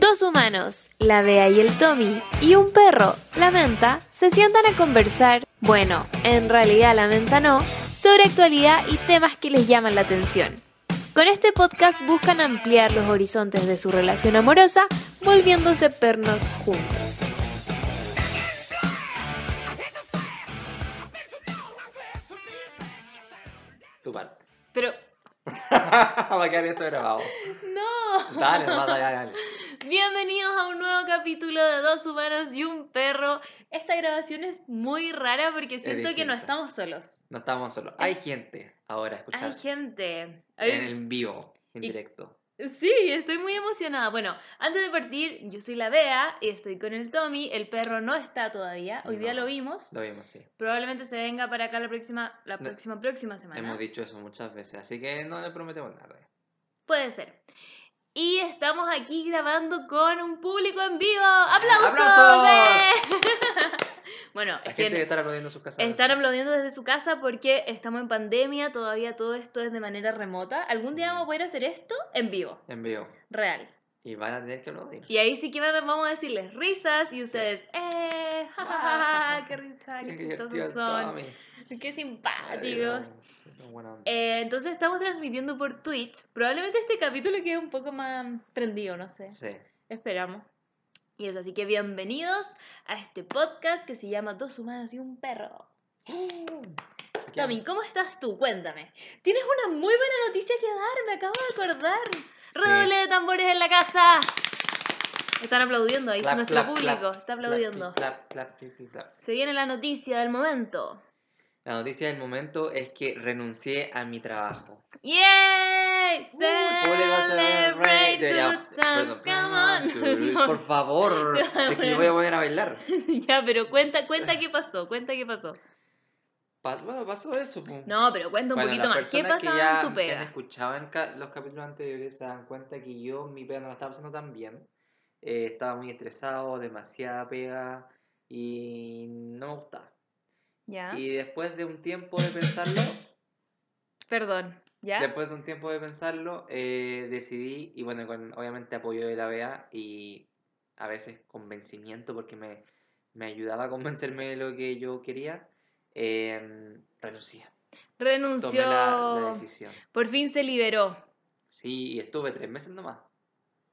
Dos humanos, la Bea y el Tommy, y un perro, la Menta, se sientan a conversar, bueno, en realidad la Menta no, sobre actualidad y temas que les llaman la atención. Con este podcast buscan ampliar los horizontes de su relación amorosa, volviéndose pernos juntos. Tu parte. Pero, Va a quedar esto grabado. no. Dale, nomás, dale, dale. Bienvenidos a un nuevo capítulo de Dos Humanos y un Perro. Esta grabación es muy rara porque siento que no estamos solos. No estamos solos. Hay gente ahora Hay escuchando. gente. En el vivo, en Y- directo. Sí, estoy muy emocionada. Bueno, antes de partir, yo soy la Bea y estoy con el Tommy. El perro no está todavía. Hoy día lo vimos. Lo vimos, sí. Probablemente se venga para acá la próxima, la No. próxima, próxima semana. Hemos dicho eso muchas veces, así que no le prometemos nada. Puede ser. Y estamos aquí grabando con un público en vivo. ¡Aplausos! ¡Aplausos! ¡Eh! bueno, La es gente que que está aplaudiendo en sus casas. están aplaudiendo desde su casa porque estamos en pandemia, todavía todo esto es de manera remota. Algún día Mm. vamos a poder hacer esto en vivo, En vivo. real. Y van a tener que aplaudir. Y ahí sí que vamos a decirles risas y ustedes, ¡eh! ¡Ja, ja, ja, ja! ¡Qué risa! ¡Qué chistosos son! ¡Qué simpáticos! Eh, entonces estamos transmitiendo por Twitch. Probablemente este capítulo quede un poco más prendido, no sé. Sí. Esperamos. Y eso, así que bienvenidos a este podcast que se llama Dos humanos y un perro. Tommy, ¿cómo estás tú? Cuéntame. Tienes una muy buena noticia que dar, me acabo de acordar. Redoble de tambores en la casa. Están aplaudiendo ahí, Clap, nuestro clap, público clap, está aplaudiendo. Se viene la noticia del momento. La noticia del momento es que renuncié a mi trabajo. ¡Yay! Celebrate Debería- good times, come on. Por favor, es que voy a poner a bailar. ya, pero cuenta, cuenta qué pasó, cuenta qué pasó. Pa- Bueno, pasó eso. po. No, pero cuenta un Bueno, poquito más. ¿Qué que pasaba ya- en tu que han pega? escuchado en ca- los capítulos anteriores se dan cuenta que yo mi pega no la estaba pasando tan bien. Eh, estaba muy estresado, demasiada pega y no me gustaba. Ya. Y después de un tiempo de pensarlo, Perdón. ¿Ya? después de un tiempo de pensarlo, eh, decidí, y bueno, con obviamente apoyo de la BEA y a veces convencimiento, porque me, me ayudaba a convencerme de lo que yo quería, eh, renuncié. Tomé Renunció. la, la decisión. Por fin se liberó. Sí, y estuve tres meses nomás,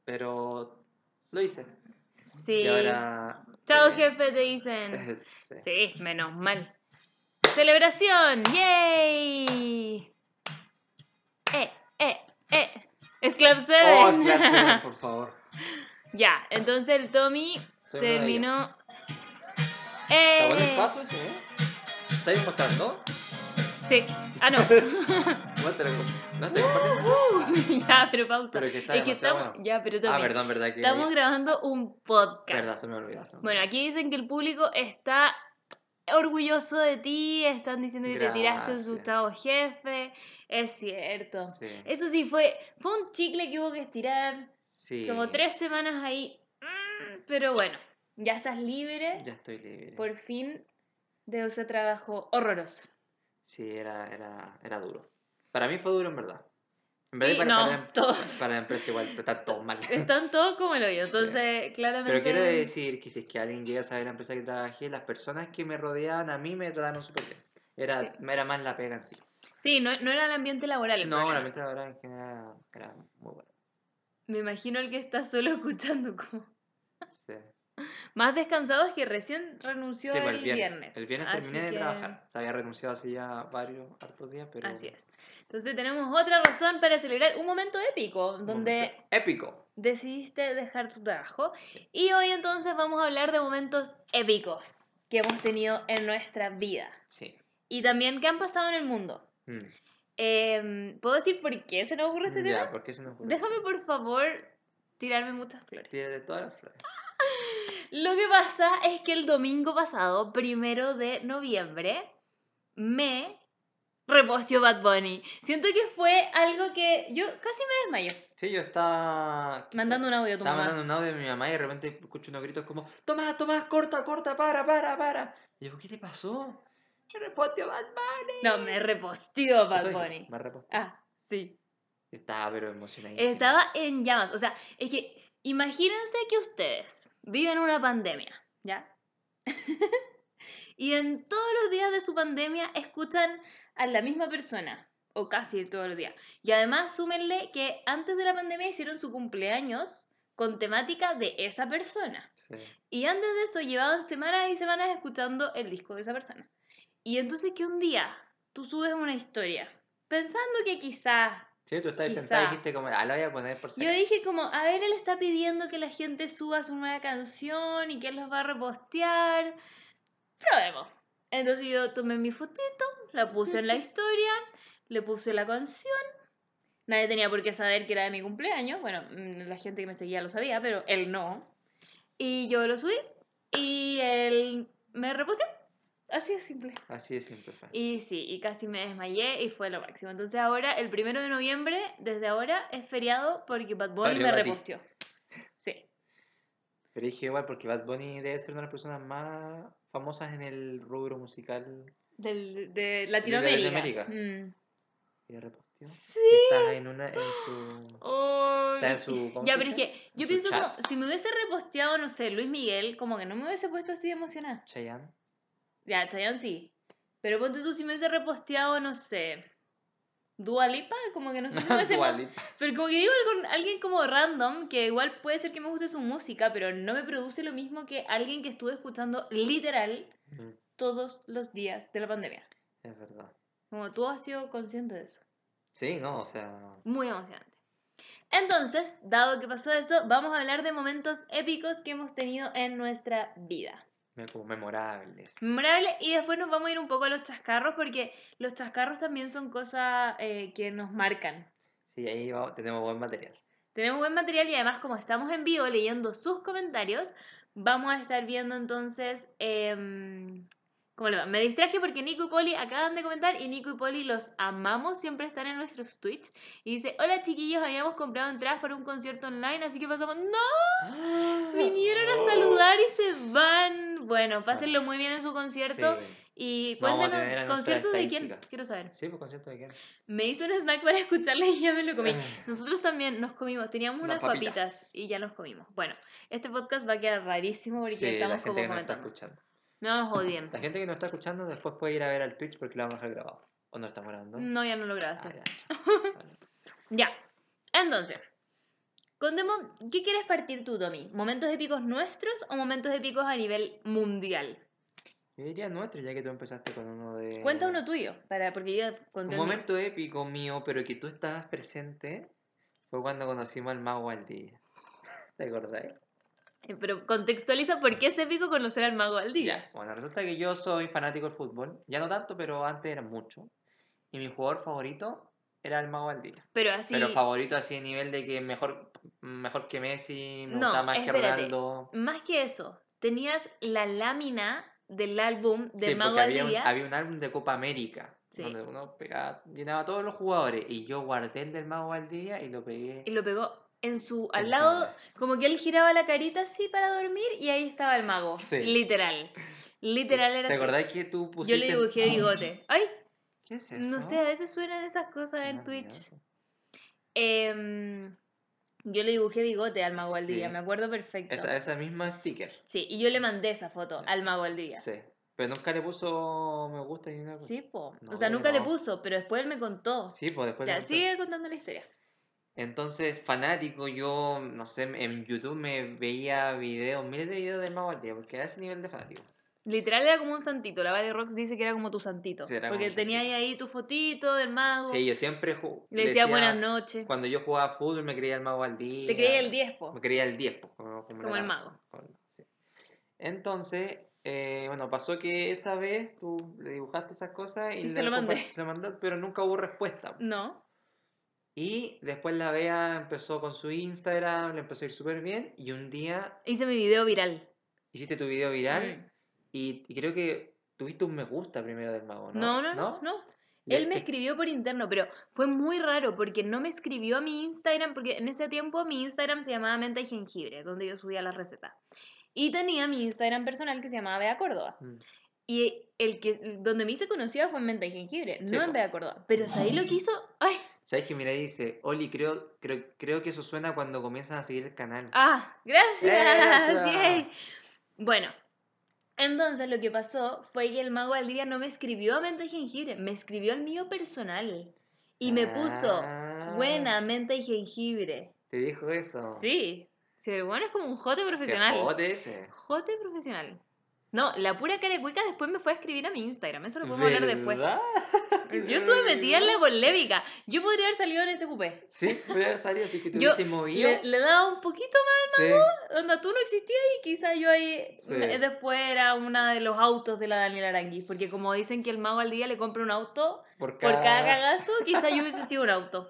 pero lo hice. Sí. Y ahora... Chao, eh, jefe, te dicen. sí. Sí, menos mal. ¡Celebración! ¡Yay! Club 7! Oh, es por favor. ya, entonces el Tommy Soy terminó. ¿Está bueno el ¡Eh! paso ese, eh? ¿Estáis mostrando? Sí. Ah, no. Muéstralo. ¿No estoy compartiendo? Uh, ya, pero pausa. Pero que está es que demasiado estamos. bueno. Ya, pero Ah, Tommy. perdón, verdad que... Estamos grabando un podcast. Verdad, se me olvidó. Bueno, aquí dicen que el público está orgulloso de ti, están diciendo que te tiraste un asustado jefe. Es cierto. Sí, Eso sí, fue, fue un chicle que hubo que estirar sí. como tres semanas ahí. Mm, Pero bueno, ya estás libre. Ya estoy libre. Por fin de ese trabajo horroroso. Sí, era, era, era duro. Para mí fue duro, en verdad. En Sí, verdad, para, no, para, la- todos. para la empresa igual, pero está todo mal. Están todos como el hoyo, Sí. entonces claramente... Pero quiero decir que si es que alguien llega a saber la empresa que trabajé, las personas que me rodeaban a mí me trataron súper bien. Era, Sí. era más la pega en sí. Sí, no, no era el ambiente laboral. el No, la mente laboral en general era muy buena. Me imagino el que está solo escuchando como... Sí. Más descansado es que recién renunció Sí, pues, el, viernes. El viernes Así terminé de que- trabajar. Se había renunciado hace ya varios, hartos días, pero... Así es. Entonces tenemos otra razón para celebrar un momento épico, donde momento Épico. decidiste dejar tu trabajo. Sí. Y hoy entonces vamos a hablar de momentos épicos que hemos tenido en nuestra vida. Sí. Y también que han pasado en el mundo. Mm. Em, ¿Puedo decir por qué se nos ocurre este Ya, tema? ¿por qué se nos ocurre? Déjame por favor tirarme muchas flores. Tírate todas las flores. Lo que pasa es que el domingo pasado, primero de noviembre, me reposteó Bad Bunny. Siento que fue algo que yo casi me desmayo. Sí, yo estaba... Mandando un audio a tu Estaba mamá. mandando un audio de mi mamá y de repente escucho unos gritos como Tomás, Tomás, corta, corta, para, para, para. Y yo, ¿qué te pasó? Me reposteó Bad Bunny. No, me reposteó Bad Eso dije, Bunny. Me reposteó. Ah, sí. Estaba pero emocionadísimo. Estaba en llamas. O sea, es que Imagínense que ustedes viven una pandemia, ¿ya? y en todos los días de su pandemia escuchan a la misma persona, o casi todos los días. Y además súmenle que antes de la pandemia hicieron su cumpleaños con temática de esa persona. Sí. Y antes de eso llevaban semanas y semanas escuchando el disco de esa persona. Y entonces que un día tú subes una historia pensando que quizás Sí, tú estás Quizá. sentada y dijiste como, ah, la voy a poner por si Yo acaso". dije como, a ver, él está pidiendo que la gente suba su nueva canción y que él los va a repostear. Probemos. Entonces yo tomé mi fotito, la puse en la historia, le puse la canción. Nadie tenía por qué saber que era de mi cumpleaños. Bueno, mm, la gente que me seguía lo sabía, pero él no. Y yo lo subí y él me reposteó. Así de simple. Así de simple fue. Y sí, y casi me desmayé y fue lo máximo. Entonces ahora, el primero de noviembre, desde ahora, es feriado porque Bad Bunny Valió me reposteó. Sí. Pero dije igual porque Bad Bunny debe ser una de las personas más famosas en el rubro musical. Del, de Latinoamérica. Latinoamérica. Mm. Y de. Sí. Está en una, en su... Oh, Está en su- ¿cómo ya, se pero es que yo pienso chat. como, si me hubiese reposteado, no sé, Luis Miguel, como que no me hubiese puesto así de emocionada. Chayanne. Ya, Chayanne sí. Pero ponte tú, si me hubiese reposteado, no sé, Dua Lipa, como que no sé. Pero como que digo con alguien como random, que igual puede ser que me guste su música, pero no me produce lo mismo que alguien que estuve escuchando literal Mm, todos los días de la pandemia. Es verdad. Como tú has sido consciente de eso. Sí, no, o sea... Muy emocionante. Entonces, dado que pasó eso, vamos a hablar de momentos épicos que hemos tenido en nuestra vida. Como memorables. Memorable, y después nos vamos a ir un poco a los chascarros, porque los chascarros también son cosas eh, que nos marcan. Sí, ahí vamos- tenemos buen material. Tenemos buen material y además como estamos en vivo leyendo sus comentarios, vamos a estar viendo entonces... em, ¿Cómo le va? Me distraje porque Nico y Poli acaban de comentar y Nico y Poli los amamos, siempre están en nuestros Twitch. Y dice, hola chiquillos, habíamos comprado entradas para un concierto online, así que pasamos... ¡No! Vinieron a saludar y se van. Bueno, pásenlo muy bien en su concierto. Sí. Y cuéntanos, ¿conciertos de quién? Quiero saber. Sí, pues concierto de quién. Me hizo un snack para escucharla y ya me lo comí. Ah. Nosotros también nos comimos, teníamos Unas papitas. papitas y ya nos comimos. Bueno, este podcast va a quedar rarísimo porque Sí, la estamos gente como que está escuchando. No nos odien. La gente que nos está escuchando después puede ir a ver al Twitch porque lo vamos a dejar grabado. ¿O no estamos grabando? No, ya no lo Ah, grabaste. ya, chao. Vale. Ya. Entonces, contemos, ¿qué quieres partir tú, Tommy? ¿Momentos épicos nuestros o momentos épicos a nivel mundial? Yo diría nuestro, ya que tú empezaste con uno de... Cuenta uno tuyo, para, porque yo ya conté Un el mío. momento épico mío, pero que tú estabas presente, fue cuando conocimos al mago Valdivia. ¿Te acordáis? Pero contextualiza por qué es épico conocer al mago al día. Ya, Bueno, resulta que yo soy fanático del fútbol. Ya no tanto, pero antes era mucho. Y mi jugador favorito era el mago Valdivia. Pero así. Pero favorito así a nivel de que mejor, mejor que Messi, me No, más que. Ronaldo. Más que eso, tenías la lámina del álbum del Sí, Mago porque al había un, Día. había un álbum de Copa América Sí. donde uno pegaba, llenaba a todos los jugadores y yo guardé el del Mago Valdivia y lo pegué. Y lo pegó en su. al lado. Como que él giraba la carita así para dormir y ahí estaba el mago. Sí. Literal. Literal era ¿Te así. acordás que tú Yo pusiste? le dibujé bigote. ¡Ay! ¿Qué es eso? No sé, a veces suenan esas cosas en Twitch. Em, yo le dibujé bigote al mago al día, Sí. me acuerdo perfecto. Esa, esa misma sticker. Sí, y yo le mandé esa foto al mago al día. Sí. Pero nunca le puso me gusta ni cosa. Sí, po. No, o sea, nunca le puso, pero después él me contó. Sí, pues después. ya, sigue contando la historia. Entonces, fanático, yo, no sé, en YouTube me veía videos, miles de videos del Mago al Día, porque a ese nivel de fanático. Literal era como un santito. La Vale Rox dice que era como tu santito. Sí, era porque tenía santito. ahí tu fotito del mago. Sí, yo siempre le decía buenas noches. Cuando yo jugaba fútbol me creía el Mago al Día. Te creía el 10, po. Me creía el 10, pues, como, Como el mago. sí. Entonces, eh, bueno, pasó que esa vez tú le dibujaste esas cosas y, Y se lo mandé. se lo mandé, pero nunca hubo respuesta. No. Y después la Bea empezó con su Instagram, le empezó a ir súper bien. Y un día Hice mi video viral. hiciste tu video viral y, y creo que tuviste un me gusta primero del mago, ¿no? No, no, no, no. Le- Él me te- escribió por interno, pero fue muy raro porque no me escribió a mi Instagram, porque en ese tiempo mi Instagram se llamaba Menta y Jengibre, donde yo subía las recetas. Y tenía mi Instagram personal que se llamaba Bea Córdoba. Mm. Y el que donde me hice conocida fue en Menta y Jengibre, Sí, no en. Bea Córdoba. Pero ahí lo que hizo. ¡Ay! ¿Sabes que mira dice, Oli, creo, creo, creo que eso suena cuando comienzan a seguir el canal. Ah, gracias. Bueno, entonces lo que pasó fue que el mago al día no me escribió a mente y jengibre, me escribió al mío personal. Y me puso, Ah, buena, menta y jengibre. ¿Te dijo eso? Sí, sí, bueno es como un jote Sí, profesional. jote ese. Jote profesional. No, la pura carecuica después me fue a escribir a mi Instagram, eso lo podemos hablar después. Yo estuve metida en la polémica. Yo podría haber salido en ese cupé. Sí, podría haber salido así que te hubiese movido. Le, le daba un poquito Sí. más, onda, tú no existías y quizá yo ahí Sí. me- después era una de los autos de la Daniela Aranguis. Porque como dicen que el mago al día le compra un auto Por por cada, cada cagazo, quizá yo hubiese sido un auto.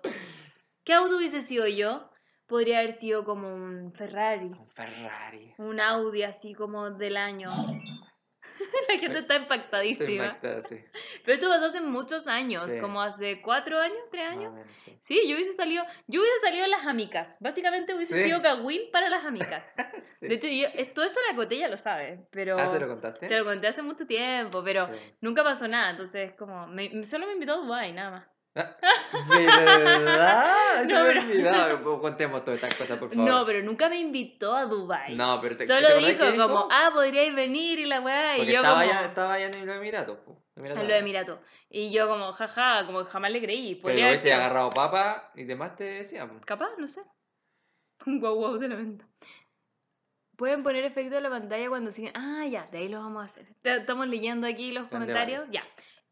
¿Qué auto hubiese sido yo? Podría haber sido como un Ferrari, Un Ferrari. un Audi así como del año. La gente está impactadísima. impactada, sí. Pero esto pasó hace muchos años, Sí. como hace cuatro años, tres años. menos, sí. Sí, yo hubiese salido, yo hubiese salido en las amicas. Básicamente hubiese sido Kawin para las amicas. De hecho, yo, todo esto la cotella lo sabe, pero Ah, ¿te lo contaste? se lo conté hace mucho tiempo, pero nunca pasó nada. Entonces, como, me- solo me invitó a Dubai, nada más. ¿Verdad? Se No, me pero- Contemos todas estas cosas, por favor. No, pero nunca me invitó a Dubai. No, pero te, Solo ¿te acordás dijo que como, ah, podríais venir y la weá. Y yo estaba, como, ya, estaba allá en los Emiratos. po, Emiratos en los. Emiratos. Y yo como, jaja, como que jamás le creí. Pero Podría haber hubiese agarrado papa y demás te decía. Capaz, no sé. Un guau guau de la venta. Pueden poner efecto de la pantalla cuando siguen. Ah, ya, de ahí lo vamos a hacer. Estamos leyendo aquí los comentarios. Ya.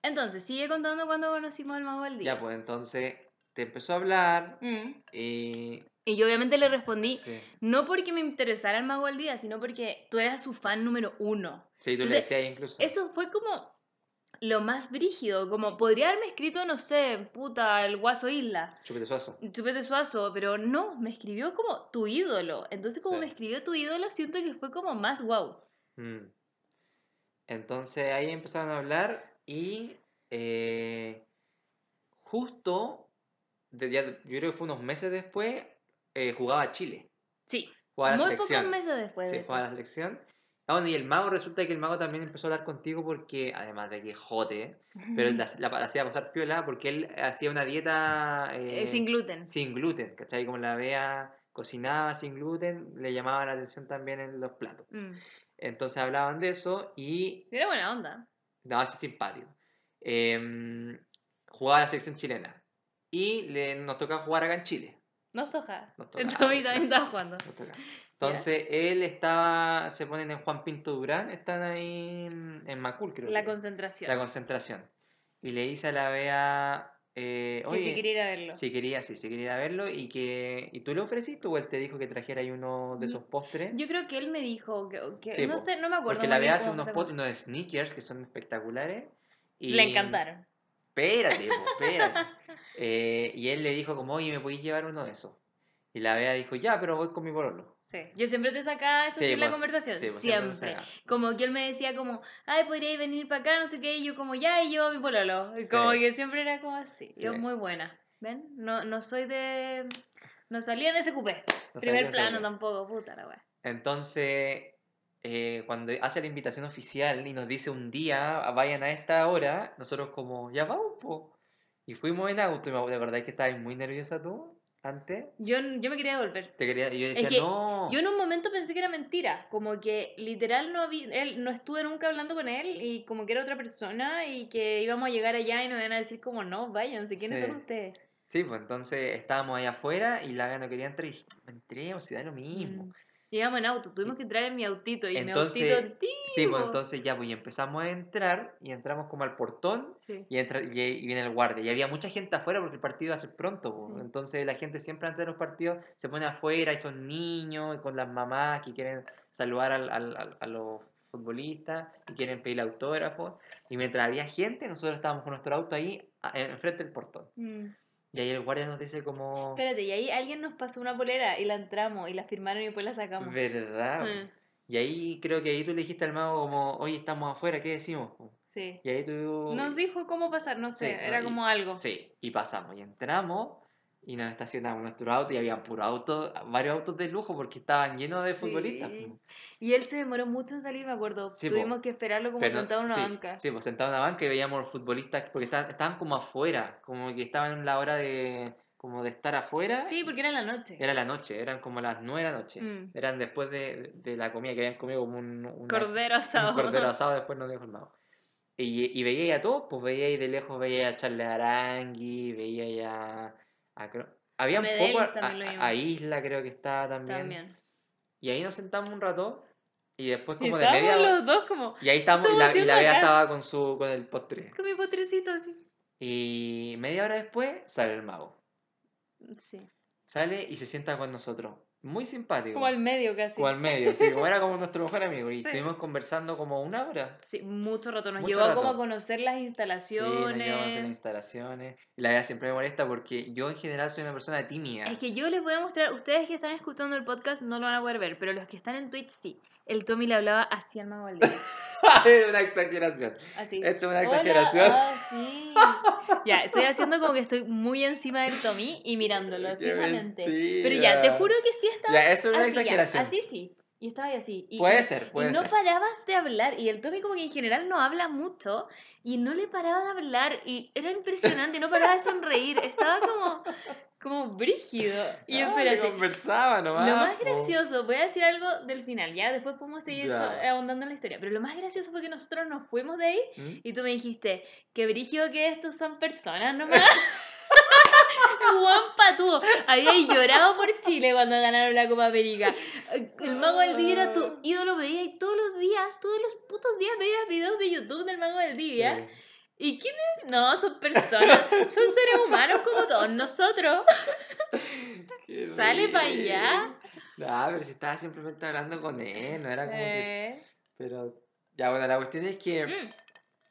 Entonces, sigue contando cuando conocimos al mago del día. Ya, pues entonces te empezó a hablar Mm. y. Y yo obviamente le respondí, Sí, no porque me interesara el mago del día, sino porque tú eras su fan número uno. sí tú le Entonces, decías incluso. Eso fue como lo más brígido. Como podría haberme escrito, no sé, puta, el Guaso Isla. Chupete suazo. Chupete Suazo, pero no, me escribió como tu ídolo. Entonces, como Sí. me escribió tu ídolo, siento que fue como más wow. Mm. Entonces ahí empezaron a hablar y eh, justo, de- ya- yo creo que fue unos meses después, eh, jugaba Chile. Sí, Jugaba la muy pocos meses después. Sí, de jugaba la selección. Ah, bueno, y el mago resulta que el mago también empezó a hablar contigo porque, además de que jote, pero la, la, la hacía pasar piola porque él hacía una dieta Eh, eh, sin gluten. sin gluten, ¿cachai? Como la vea cocinaba sin gluten, le llamaba la atención también en los platos. Mm. Entonces hablaban de eso y Era buena onda. No, así simpático. Em, jugaba la selección chilena. Y le, nos toca jugar acá en Chile. Nos toca. Nos El toca. Tommy también estaba jugando. nos toca. Entonces él estaba, se ponen en Juan Pinto Durán, están ahí en en Macul, creo. La que concentración. la concentración. Y le dice a la Bea, eh, que oye, si quería ir a verlo. si quería, sí, si quería ir a verlo y que y tú le ofreciste o él te dijo que trajera ahí uno de Mm, esos postres. Yo creo que él me dijo que, que- Sí, no po, sé, no me acuerdo. Porque la Bea hace unos, unos sneakers que son espectaculares. Y, Le encantaron. Espérate, po, espérate. Eh, y él le dijo como, oye, ¿me podéis llevar uno de esos? Y la Bea dijo, ya, pero voy con mi pololo. Sí. Yo siempre te sacaba eso sí, en la conversación. sí, siempre. Como que él me decía como, ay, podríais venir para acá, no sé qué, y yo como, ya, y yo mi pololo. Como que siempre era como así. Yo muy buena. ¿Ven? No, no soy de... No salía en ese cupé. No Primer plano tampoco, puta la wea. Entonces, eh, cuando hace la invitación oficial y nos dice un día, "Ah, vayan a esta hora, nosotros como, ya vamos, po. Y fuimos en auto, y me ¿de verdad que estabas muy nerviosa tú antes? Yo, yo me quería devolver. Te quería, yo decía, que no. Yo en un momento pensé que era mentira, como que literal no había, él, no estuve nunca hablando con él y como que era otra persona y que íbamos a llegar allá y nos iban a decir como no, váyanse, ¿quiénes Sí. son ustedes? Sí, pues entonces estábamos ahí afuera y la no quería entrar y dije, entremos, si da lo mismo. Mm. Llegamos en auto, tuvimos que entrar en mi autito y Entonces, mi autito antiguo. Sí, pues entonces ya, pues empezamos a entrar y entramos como al portón Sí. y, entra, y, y viene el guardia. Y había mucha gente afuera porque el partido iba a ser pronto. pues. Sí. Entonces la gente siempre antes de los partidos se pone afuera y son niños y con las mamás que quieren saludar al- al- al- a los futbolistas y quieren pedir autógrafos. Y mientras había gente, nosotros estábamos con nuestro auto ahí enfrente del portón. Mm. Y ahí el guardia nos dice como... Espérate, y ahí alguien nos pasó una polera y la entramos y la firmaron y después la sacamos. ¿Verdad? Mm, Y ahí creo que ahí tú le dijiste al mago como, oye, estamos afuera, ¿qué decimos? Sí. Y ahí tú... Nos dijo cómo pasar, no sé, Sí, era y- como algo. Sí, y pasamos y entramos y nos estacionamos nuestro auto y había puro auto, varios autos de lujo porque estaban llenos de futbolistas. Sí. po. Y él se demoró mucho en salir, me acuerdo. Sí, po. Tuvimos que esperarlo como Pero- sentado en una sí, banca. Sí, pues sentado en una banca y veíamos los futbolistas porque estaban, estaban como afuera, como que estaban en la hora de como de estar afuera. Sí, porque era la noche. Era la noche, eran como las nueve de la noche. Mm. Eran después de, de la comida que habían comido como un, una- Cordero un asado. cordero asado, después no había formado. Y, y veía a todos, pues veía ahí de lejos, veía a Charles Arangui, veía ya a... cro- Había un poco a, Isla creo que estaba también. También. Y ahí nos sentamos un rato y después Y como de media hora... los dos como Y ahí estábamos y estamos la, y la Bea estaba con su con el postre. con mi potrecito así. Y media hora después sale el mago. Sí. Sale y se sienta con nosotros. Muy simpático. Como al medio casi. Como al medio, sí, como era como nuestro mejor amigo. Y Sí. estuvimos conversando como una hora. Sí, mucho rato. Nos Mucho llevó como a rato. conocer las Sí, nos instalaciones. llevamos a hacer las instalaciones. Y la verdad siempre me molesta porque yo en general soy una persona tímida. Es que yo les voy a mostrar, ustedes que están escuchando el podcast no lo van a poder ver, pero los que están en Twitch sí. El Tommy le hablaba así al mago Valdivia. es una exageración. Así. Esto es una exageración. ah, sí. Ya, estoy haciendo como que estoy muy encima del Tommy y mirándolo Qué fijamente. Pero ya, te juro que sí estaba Ya, eso es una así, ya, exageración. así sí. Y estaba ahí así. Y, Puede y- ser, y puede no ser. parabas de hablar. Y el Tommy como que en general no habla mucho. Y no le paraba de hablar. Y era impresionante. No paraba de sonreír. Estaba como, como brígido. Y Ah, espérate. conversaba nomás. Lo más gracioso, voy a decir algo del final, ya después podemos seguir Ya. ahondando en la historia, pero lo más gracioso fue que nosotros nos fuimos de ahí ¿Mm? y tú me dijiste, que brígido que estos son personas nomás. Juan Patudo, habíais llorado por Chile cuando ganaron la Copa América. El Mago Valdivia era tu ídolo, veía y todos los días, todos los putos días veías videos de YouTube del Mago Valdivia. Sí. ¿Y quiénes? No, son personas, son seres humanos como todos nosotros. Qué Sale pa' rico. allá. No, pero si estaba simplemente hablando con él, no era como que... Eh, Pero, ya bueno, la cuestión es que... mm.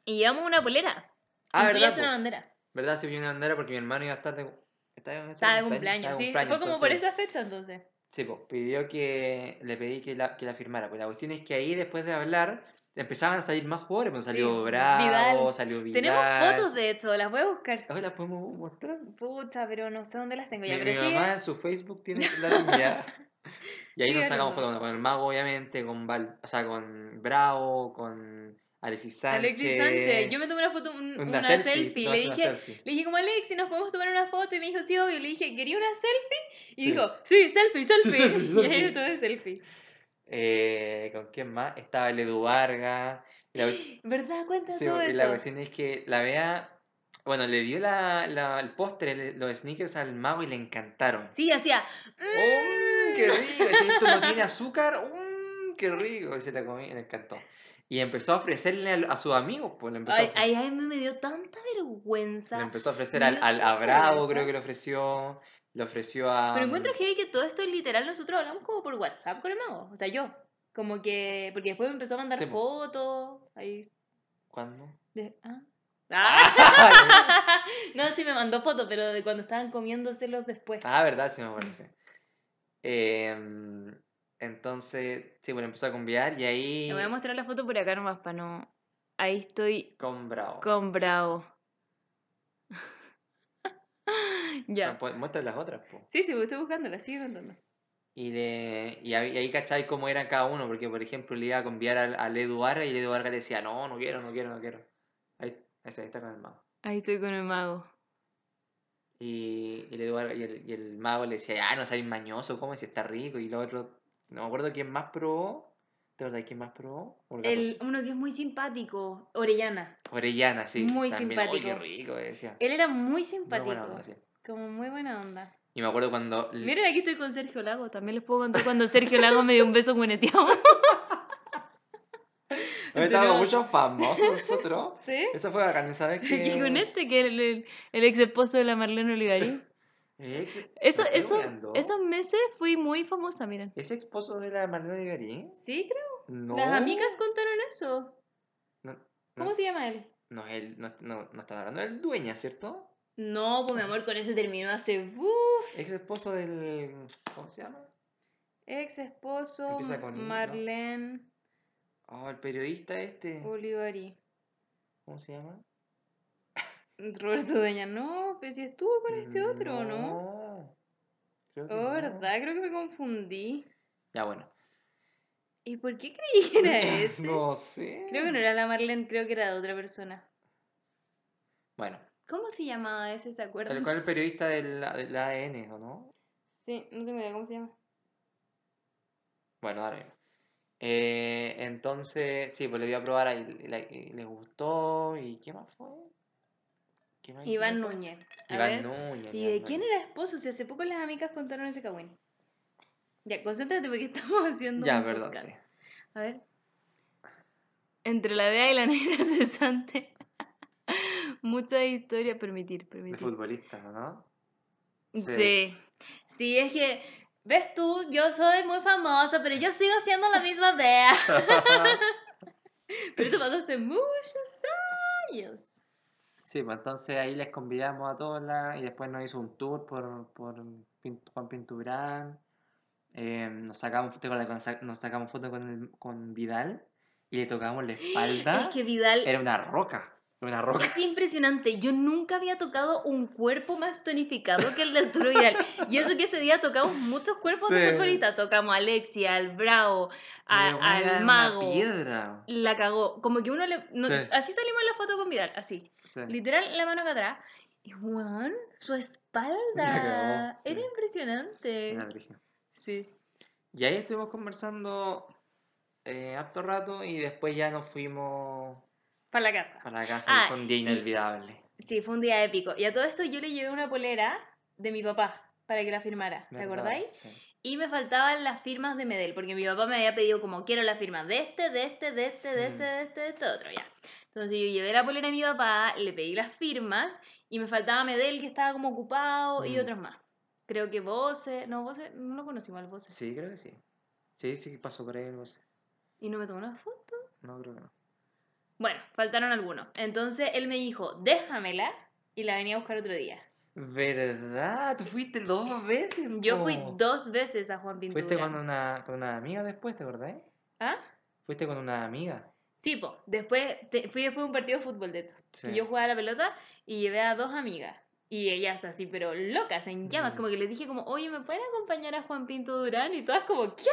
Y llevamos una polera. Ah, ¿verdad? po? una bandera. ¿Verdad? Sí, vi una bandera porque mi hermano iba a estar de... ¿Estaba, Estaba de cumpleaños, sí. Fue como por esa fecha entonces. Sí, pues pidió que le pedí que la, que la firmara. Pues la cuestión es que ahí, después de hablar, empezaban a salir más jugadores. Pues salió Sí, Bravo, Vidal. salió Vidal. Tenemos fotos de hecho, las voy a buscar. Las podemos mostrar. Pucha, pero no sé dónde las tengo ya. Mi, sí. mamá en su Facebook tiene la línea. y ahí nos sacamos fotos con el mago, obviamente, con Val, o sea, con Bravo, con Alexis Sánchez. Alexis Sánchez. Yo me tomé una foto, un- Una una, selfie, Le dije, selfie. le dije como Alexis, ¿nos podemos tomar una foto? Y me dijo, sí, obvio. Le dije, ¿quería una selfie? Y Sí. dijo, sí, selfie, selfie. selfie, Y ahí me tomé selfie. Eh, ¿Con quién más? Estaba el Edu Vargas. La, ¿Verdad? Cuenta sí, todo y eso. la cuestión es que la vea. Bueno, le dio la, la- el postre, los sneakers al mago y le encantaron. Sí, hacía. ¡Oh, qué rico! Si esto no tiene azúcar, ¡oh, qué rico! Y se la comí y le encantó. Y empezó a ofrecerle a, a sus amigos, pues le empezó, a Ay, ay, ay, me dio tanta vergüenza. le empezó a ofrecer al, al- a Bravo, creo que le ofreció. Le ofreció a. Pero encuentro heavy que todo esto es literal, nosotros hablamos como por WhatsApp con el mago. O sea, yo. Como que. Porque después me empezó a mandar Sí, fotos. Ahí. ¿Cuándo? de- ¿ah? Ah, no, sí me mandó fotos, pero de cuando estaban comiéndoselos después. Ah, verdad, sí me sí. Em, entonces, sí, bueno, empezó a conviar y ahí Le voy a mostrar la foto por acá nomás para no. Ahí estoy con Bravo. con Bravo. Ya. No, pues, muestra las otras, po. Sí, sí, estoy buscándola, sigue contando. Y, de, y ahí, y ahí cachai cómo eran cada uno, porque por ejemplo le iba a conviar al, al Edu Vargas y el Edu Vargas le decía, no, no quiero, no quiero, no quiero. Ahí, ese, ahí está con el mago. Ahí estoy con el mago. Y, y el, Edu Vargas- y el, y el mago le decía, ah, no seas mañoso, come si está rico. Y lo otro, no me acuerdo quién más probó. ¿Te acuerdas quién más probó? El, uno que es muy simpático, Orellana. Orellana, sí. Muy también, "Uy, qué simpático. rico, decía. Él era muy simpático. buena onda, sí. Como muy buena onda. Y me acuerdo cuando. Miren, aquí estoy con Sergio Lago. También les puedo contar cuando Sergio Lago me dio un beso cueneteado. Hemos estado con muchos famosos nosotros. ¿Sí? Eso fue bacán, ¿sabes? Que... Y con este, que el, el, el ex esposo de la Marlene Olivarí. Ex- Eso, ¿me estoy eso, esos meses fui muy famosa, miren. ¿Es esposo de la Marlene Olivarí? Sí, creo. No. Las amigas contaron eso. No, ¿Cómo se llama él? no, él, no, no, no están hablando del dueña, ¿cierto? No, pues mi amor, con ese terminó hace. Uf. Ex esposo del. ¿Cómo se llama? Ex esposo con. Marlene Oh, el periodista este. Olivarí. ¿Cómo se llama? Roberto Dueña, no, pero si estuvo con este otro, ¿no? No. Creo que Oh, no. ¿verdad? Creo que me confundí. Ya, bueno. ¿Y por qué creí que era ese? No sé. Creo que no era la Marlene, creo que era de otra persona. Bueno, ¿Cómo se llamaba ese? ¿Se acuerdan? el, ¿cuál es el periodista del, del ADN, o no? Sí, no tengo idea cómo se llama. Bueno, ahora mismo. Eh, entonces, sí, pues le voy a probar ahí. y la- y le gustó. ¿Y qué más fue? ¿Qué más Iván? Núñez. A Iván ver. Núñez. ¿Y Iván de quién Núñez. era esposo? Si hace poco las amigas contaron ese cagüín. Ya, concéntrate porque estamos haciendo Ya, un perdón, podcast. sí. A ver. Entre la Bea y la negra cesante. Mucha historia. Permitir, De permitir. futbolista, ¿no? Sí. sí. es que, ves tú, yo soy muy famosa, pero yo sigo siendo la misma Bea. pero eso pasó hace muchos años. Sí, pues entonces ahí les convidamos a todos la- y después nos hizo un tour por, por Juan Pinturán. Eh, nos sacamos foto con, la- nos sacamos foto con, el- con Vidal y le tocamos la espalda. Es que Vidal Era una roca. Una roca. Es impresionante. Yo nunca había tocado un cuerpo más tonificado que el de Arturo Vidal. Y eso que ese día tocamos muchos cuerpos de Sí. futbolistas. Tocamos a Alexia, al Bravo, a- al una Mago. piedra. La cagó. Como que uno le. no- Sí. Así salimos en la foto con Vidal. Así. Sí. Literal, la mano acá atrás. Y Juan, su espalda. cagó. Era impresionante. Brígido. Sí. Y ahí estuvimos conversando eh, harto rato y después ya nos fuimos Para la casa. para la casa Ah, y fue un día y- inolvidable. Sí, fue un día épico. Y a todo esto yo le llevé una polera de mi papá para que la firmara. ¿Te ¿verdad? acordáis? Sí. Y me faltaban las firmas de Medel, porque mi papá me había pedido como quiero las firmas de este, de este, de este, de este, Mm. de este, de este otro, ya. Entonces yo llevé la polera de mi papá, le pedí las firmas y me faltaba Medel que estaba como ocupado y Mm. otros más. Creo que Voce, no, Voce, no lo conocimos al Voce. Sí, creo que sí. Sí, sí, pasó por ahí, sé. Y no me tomó una foto. No, creo que no. Bueno, faltaron algunos. Entonces él me dijo, déjamela y la venía a buscar otro día. ¿Verdad? Tú fuiste dos veces. Yo fui dos veces a Juan Pintura. Fuiste con una, con una amiga después, ¿te acordás? ¿Ah? Fuiste con una amiga. Sí, po. Después, te- fui después de un partido de fútbol de esto. Sí. yo jugaba la pelota y llevé a dos amigas. Y ellas así, pero locas, en llamas. Mm. Como que les dije como, oye, ¿me pueden acompañar a Juan Pinto Durán? Y todas como, ¿qué?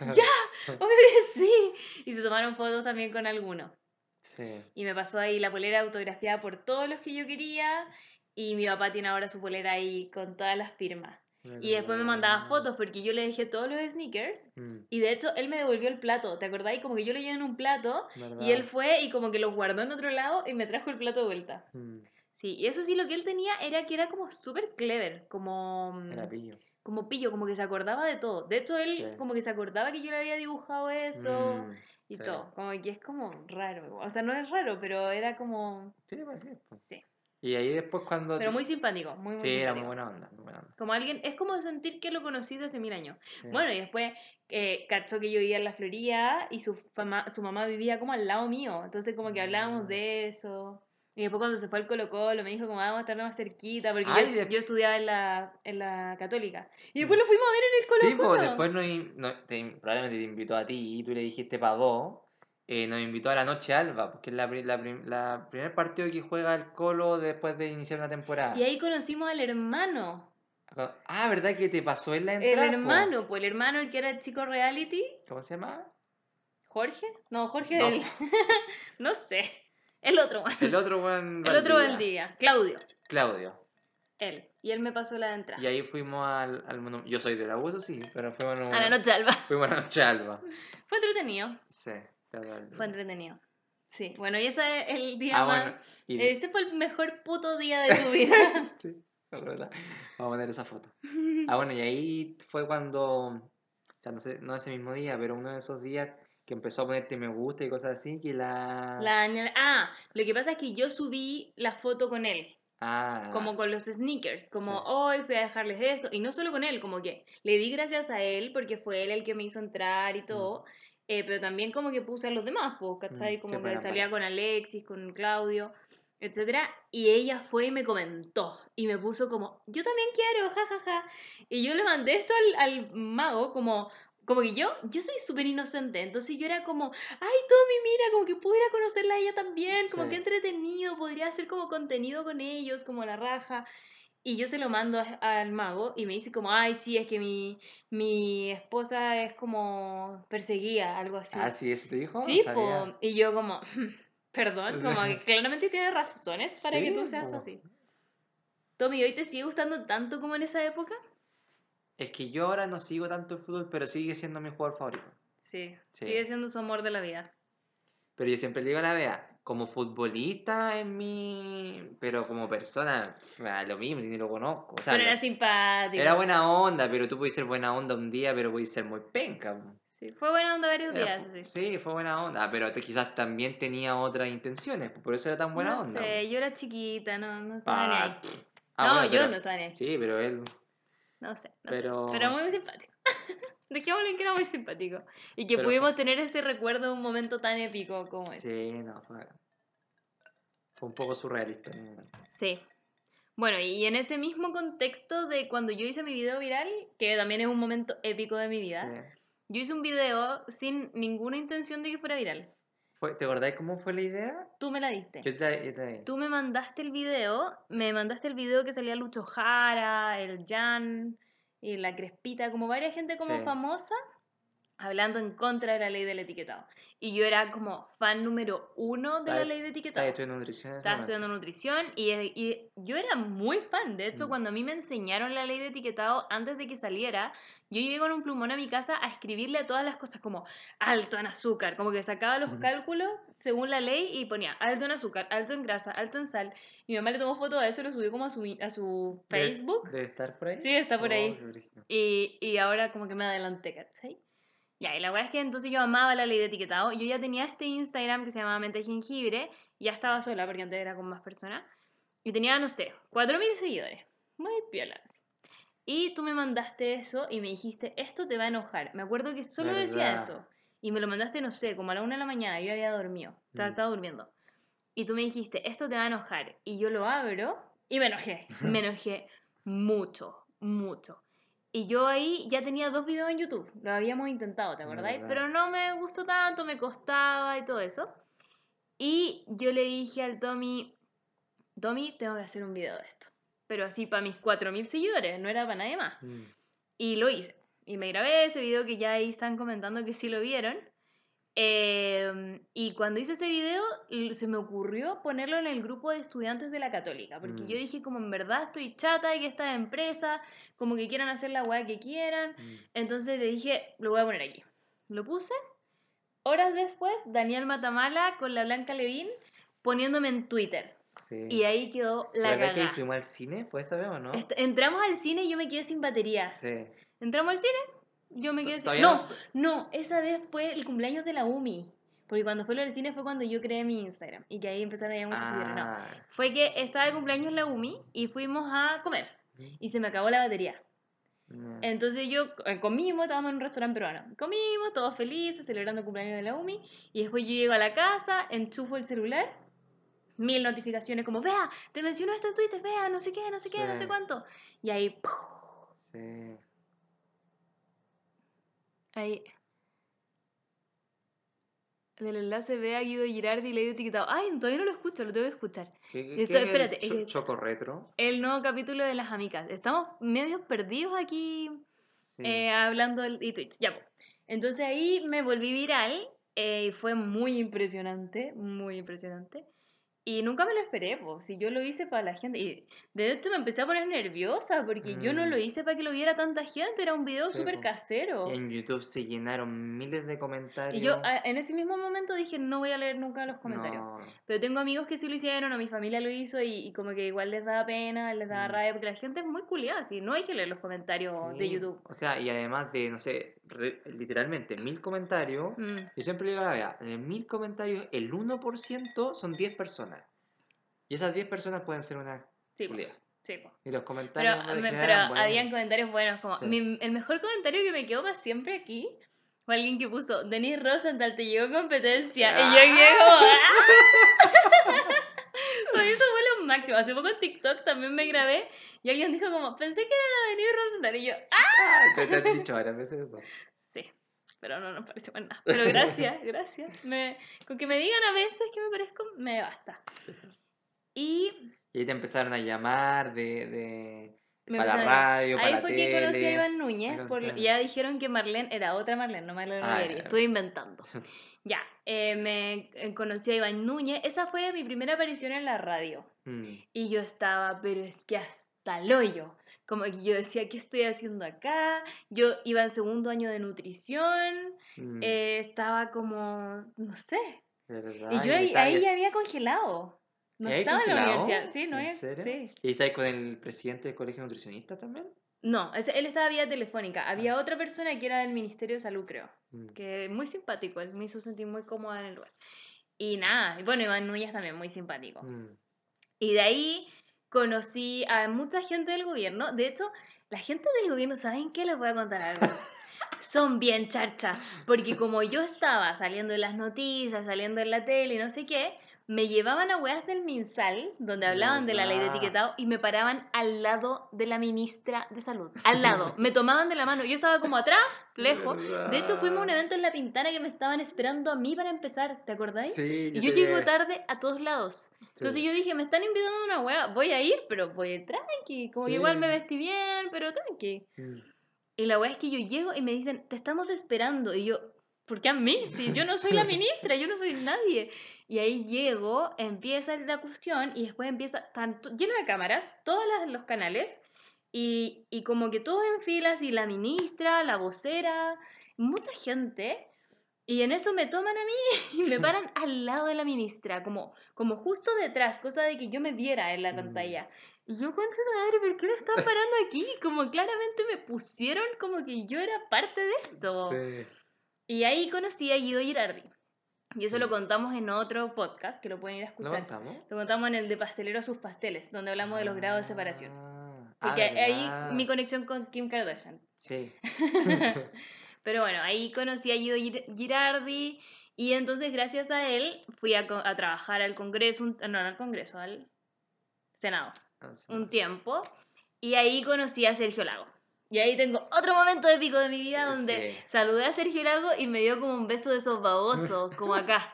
¡Ya! Obvio sí. Y se tomaron fotos también con algunos. Sí. Y me pasó ahí la polera autografiada por todos los que yo quería. Y mi papá tiene ahora su polera ahí con todas las firmas. Y después me mandaba fotos porque yo le dejé todos los sneakers. Mm, Y de hecho, él me devolvió el plato. ¿Te acordáis? Como que yo lo llevé en un plato. Y ¿verdad? él fue y como que los guardó en otro lado y me trajo el plato de vuelta. Mm, Sí, y eso sí, lo que él tenía era que era como súper clever, como, mm, Era pillo. como pillo, como que se acordaba de todo. De hecho, él Sí. como que se acordaba que yo le había dibujado eso Mm, y sí. todo. Como que es como raro. O sea, no es raro, pero era como... Sí, pues sí. pues. Sí. Y ahí después cuando... Pero muy simpático, muy, muy Sí, era muy simpático. buena onda, muy buena onda. Como alguien, es como sentir que lo conocí de hace mil años. Sí. Bueno, y después eh, cachó que yo vivía en la Florida y su, fama- su mamá vivía como al lado mío. Entonces como que hablábamos Mm. de eso. Y después cuando se fue al Colo Colo me dijo como vamos a estar más cerquita porque Ay, yo, de- yo estudiaba en la, en la católica. Y Mm. después lo fuimos a ver en el Colo Sí, Colo. pues después no- te- probablemente te invitó a ti y tú le dijiste para dos. eh, nos invitó a la Noche Alba, porque es la, la, la primer partido que juega el Colo después de iniciar una temporada. Y ahí conocimos al hermano. Ah, ¿verdad que te pasó en la El entrada? po? hermano, pues el hermano, el que era el chico reality. ¿Cómo se llama? ¿Jorge? No, Jorge No. el... no sé. El otro, El otro buen el otro Valdivia, del día. Claudio. Claudio. Él. Y él me pasó la entrada. Y ahí fuimos al, al mono- Yo soy de la U, eso sí, pero fuimos a, A la noche alba. Fuimos a la Noche Alba. Fue entretenido. Sí. claro. Fue entretenido. Sí, bueno, y ese es el día Ah, más... bueno. Y, Este fue el mejor puto día de tu vida. sí, la verdad. Vamos a poner esa foto. Ah, bueno, y ahí fue cuando, o sea, no sé, no ese mismo día, pero uno de esos días que empezó a ponerte me gusta y cosas así, que la... La Daniela- Ah, lo que pasa es que yo subí la foto con él, Ah, como con los sneakers, como Sí. hoy fui a dejarles esto, y no solo con él, como que le di gracias a él porque fue él el que me hizo entrar y todo, eh, pero también como que puse a los demás, pues, ¿cachai? Mm, Como sí, que pues, eran salía con Alexis, con Claudio, etcétera, y ella fue y me comentó, y me puso como, yo también quiero, jajaja, y yo le mandé esto al, al mago como... Como que yo, yo soy súper inocente, entonces yo era como, ay, Tommy, mira, como que pudiera conocerla a ella también, como Sí. que entretenido, podría hacer como contenido con ellos, como la raja. Y yo se lo mando a- al mago y me dice como, ay, sí, es que mi, mi esposa es como perseguida, algo así. Ah, sí, eso te dijo. Sí, po. Y yo como, perdón, como que claramente tiene razones para que tú seas así. Tommy, ¿hoy te sigue gustando tanto como en esa época? Es que yo ahora no sigo tanto el fútbol, pero sigue siendo mi jugador favorito. Sí, Sí. sigue siendo su amor de la vida. Pero yo siempre le digo a la Bea, como futbolista en mi... Pero como persona, lo mismo, si ni lo conozco. O sea, Pero era simpático. era buena onda, pero tú puedes ser buena onda un día, pero puedes ser muy penca. Sí, fue buena onda varios Era días, sí. Sí, fue buena onda, pero quizás también tenía otras intenciones, por eso era tan buena no onda. sé, yo era chiquita, no, no estaba Ah, ni ahí. ah, no, bueno, yo pero- no estaba ni ahí. Sí, pero él... No sé, no Pero- sé. Pero muy simpático. Dejémoslo en que era muy simpático. Y que Pero- pudimos tener ese recuerdo de un momento tan épico como ese. Sí, no, fue... Fue un poco surrealista. Sí. Bueno, y en ese mismo contexto de cuando yo hice mi video viral, que también es un momento épico de mi vida, Sí. yo hice un video sin ninguna intención de que fuera viral. Fue- ¿Te acordás cómo fue la idea? Tú me la diste. Yo te, yo te- Tú me mandaste el video, me mandaste el video que salía Lucho Jara, el Jan y la Crespita, como varias gente como Sí. famosa, hablando en contra de la ley del etiquetado. Y yo era como fan número uno de la Estaba- ley de Estaba etiquetado. estudiando nutrición Estaba estudiando nutrición y, y yo era muy fan. De hecho, Mm. cuando a mí me enseñaron la ley de etiquetado antes de que saliera, yo llegué con un plumón a mi casa a escribirle a todas las cosas como alto en azúcar, como que sacaba los Ujú. cálculos según la ley y ponía alto en azúcar, alto en grasa, alto en sal. Mi mamá le tomó foto de eso y lo subió como a su, a su Debe- Facebook. ¿Debe estar por ahí? Sí, está por ahí. Oh, brígido. Y, y ahora como que me adelanté, ¿cachai? Ya, y la verdad es que entonces yo amaba la ley de etiquetado. Yo ya tenía este Instagram que se llamaba Mente Jengibre. Ya estaba sola porque antes era con más personas. Y tenía, no sé, 4.000 seguidores. Muy piola. Y tú me mandaste eso y me dijiste, esto te va a enojar. Me acuerdo que solo decía eso. Y me lo mandaste, no sé, como a la una de la mañana. Yo había dormido. Estaba, Mm. estaba durmiendo. Y tú me dijiste, esto te va a enojar. Y yo lo abro y me enojé. Me enojé mucho, mucho. Y yo ahí ya tenía dos videos en YouTube. Lo habíamos intentado, ¿te acordáis? Pero no me gustó tanto, me costaba y todo eso. Y yo le dije al Tommy, Tommy, tengo que hacer un video de esto. Pero así para mis 4.000 seguidores, no era para nadie más. Mm. Y lo hice. Y me grabé ese video que ya ahí están comentando que sí lo vieron. Em, y cuando hice ese video, se me ocurrió ponerlo en el grupo de estudiantes de la Católica. Porque Mm. yo dije, como en verdad estoy chata de que esta empresa, como que quieran hacer la weá que quieran. Mm. Entonces le dije, lo voy a poner aquí. Lo puse. Horas después, Daniel Matamala con la Blanca Levín poniéndome en Twitter. Sí. Y ahí quedó la ¿La que fuimos al cine? ¿Fue esa vez o no? Est- Entramos al cine y yo me quedé sin batería. Sí. Entramos al cine, yo me quedé sin... Todavía No, no, esa vez fue el cumpleaños de la UMI. Porque cuando fue lo del cine fue cuando yo creé mi Instagram. Y que ahí empezaron a muchos seguidores. No, Ah. fue que estaba de cumpleaños la UMI y fuimos a comer. Y se me acabó la batería. No. Entonces yo eh, comimos, estábamos en un restaurante peruano. Comimos, todos felices, celebrando el cumpleaños de la UMI. Y después yo llego a la casa, enchufo el celular, mil notificaciones como, vea, te mencionó este Twitter, vea, no sé qué, no sé qué, no sé Sí. cuánto. Y ahí. Sí. Ahí. Del enlace ve a Guido Girardi y le he etiquetado. Ay, todavía no lo escucho, lo tengo que escuchar. ¿Qué, qué- Esto- qué es el espérate, es que- Choco retro. El nuevo capítulo de las amigas. Estamos medios perdidos aquí Sí. eh, hablando y tweets. Ya, po. Entonces ahí me volví viral eh, y fue muy impresionante, muy impresionante. Y nunca me lo esperé, pues, si yo lo hice para la gente. Y de hecho me empecé a poner nerviosa porque yo no Mm. lo hice para que lo viera tanta gente, era un video súper po. casero. En YouTube se llenaron miles de comentarios. Y yo a- en ese mismo momento dije, no voy a leer nunca los comentarios. No. Pero tengo amigos que sí lo hicieron, o mi familia lo hizo, y, y como que igual les daba pena, les daba Mm. rabia, porque la gente es muy culiada, así, no hay que leer los comentarios de YouTube. O sea, y además de, no sé, re- literalmente mil comentarios, Mm, yo siempre le digo a la Bea, de mil comentarios, el 1% son 10 personas. Y esas 10 personas pueden ser una sí, culiada. sí, po. Y los Pero, comentarios por lo me- pero habían comentarios buenos, como, Sí. mi- el mejor comentario que me quedó para siempre aquí fue alguien que puso, Denis Rosenthal, te llegó competencia, y yo como, ¡ah! Pues eso fue lo máximo. Hace poco en TikTok también me grabé y alguien dijo como, pensé que era la de Denis Rosenthal, y yo, ¡ah! Ah, te, te han dicho varias veces eso. Sí, pero no nos pareció para nada. Pero gracias, gracias. Me, con que me digan a veces que me parezco, me basta. Y Y te empezaron a llamar de, de Me para la empezaron radio, para Ahí la fue que conocí a tele. Iván Núñez. Por- ya dijeron que Marlene era otra Marlene, no Marlene Ah, Olivieri, ya. Estuve inventando. Ya, eh, me eh, conocí a Iván Núñez. Esa fue mi primera aparición en la radio. Mm, Y yo estaba, pero es que hasta el hoyo. Como que yo decía, ¿qué estoy haciendo acá? Yo iba en segundo año de nutrición. mm, eh, estaba como, no sé. ¿verdad? Y yo ahí, ahí ya había congelado. No ¿Y ahí estaba en la universidad. Sí, no ¿En es. serio? Sí. ¿Y estáis con el presidente del colegio nutricionista también? No, él estaba vía telefónica. Había Ah. otra persona que era del Ministerio de Salud, creo. Mm. Que muy simpático, él me hizo sentir muy cómoda en el lugar. Y nada, y bueno, Iván Núñez también muy simpático. Mm. Y de ahí conocí a mucha gente del gobierno. De hecho, la gente del gobierno, ¿saben qué? Les voy a contar algo. Son bien charcha. Porque como yo estaba saliendo en las noticias, saliendo en la tele y no sé qué, me llevaban a weas del MinSal, donde hablaban de la ley de ¿Verdad? etiquetado, y me paraban al lado de la ministra de Salud. Al lado. Me tomaban de la mano. Yo estaba como atrás, lejos. De hecho, fuimos a un evento en La Pintana que me estaban esperando a mí para empezar. ¿Te acordáis? Sí, Y yo llego tarde a todos lados. Entonces Sí. yo dije, me están invitando a una wea, voy a ir, pero voy a ir tranqui. Como que igual me vestí bien, pero tranqui. Mm. Y la wea es que yo llego y me dicen, te estamos esperando. Y yo, ¿por qué a mí? Si yo no soy la ministra, yo no soy nadie. Y ahí llego, empieza la cuestión y después empieza tanto, lleno de cámaras, todos los canales. Y, y como que todos en filas y la ministra, la vocera, mucha gente. Y en eso me toman a mí y me paran al lado de la ministra, como, como justo detrás, cosa de que yo me viera en la Mm. pantalla. Y yo, concha de madre, ¿por qué me están parando aquí? Como claramente me pusieron como que yo era parte de esto. Sí. Y ahí conocí a Guido Girardi. Y eso lo contamos en otro podcast, que lo pueden ir a ¿Lo escuchar. contamos? Lo contamos en el de Pastelero a sus pasteles, donde hablamos de los grados de separación. Ah, ah, Porque ahí mi conexión con Kim Kardashian. Sí. Pero bueno, ahí conocí a Guido Gir- Girardi y entonces gracias a él fui a, trabajar al Congreso, un- no, no al Congreso, al Senado, Ah, sí. un tiempo. Y ahí conocí a Sergio Lago. Y ahí tengo otro momento épico de mi vida donde Sí. saludé a Sergio Lago y me dio como un beso de esos babosos, como acá.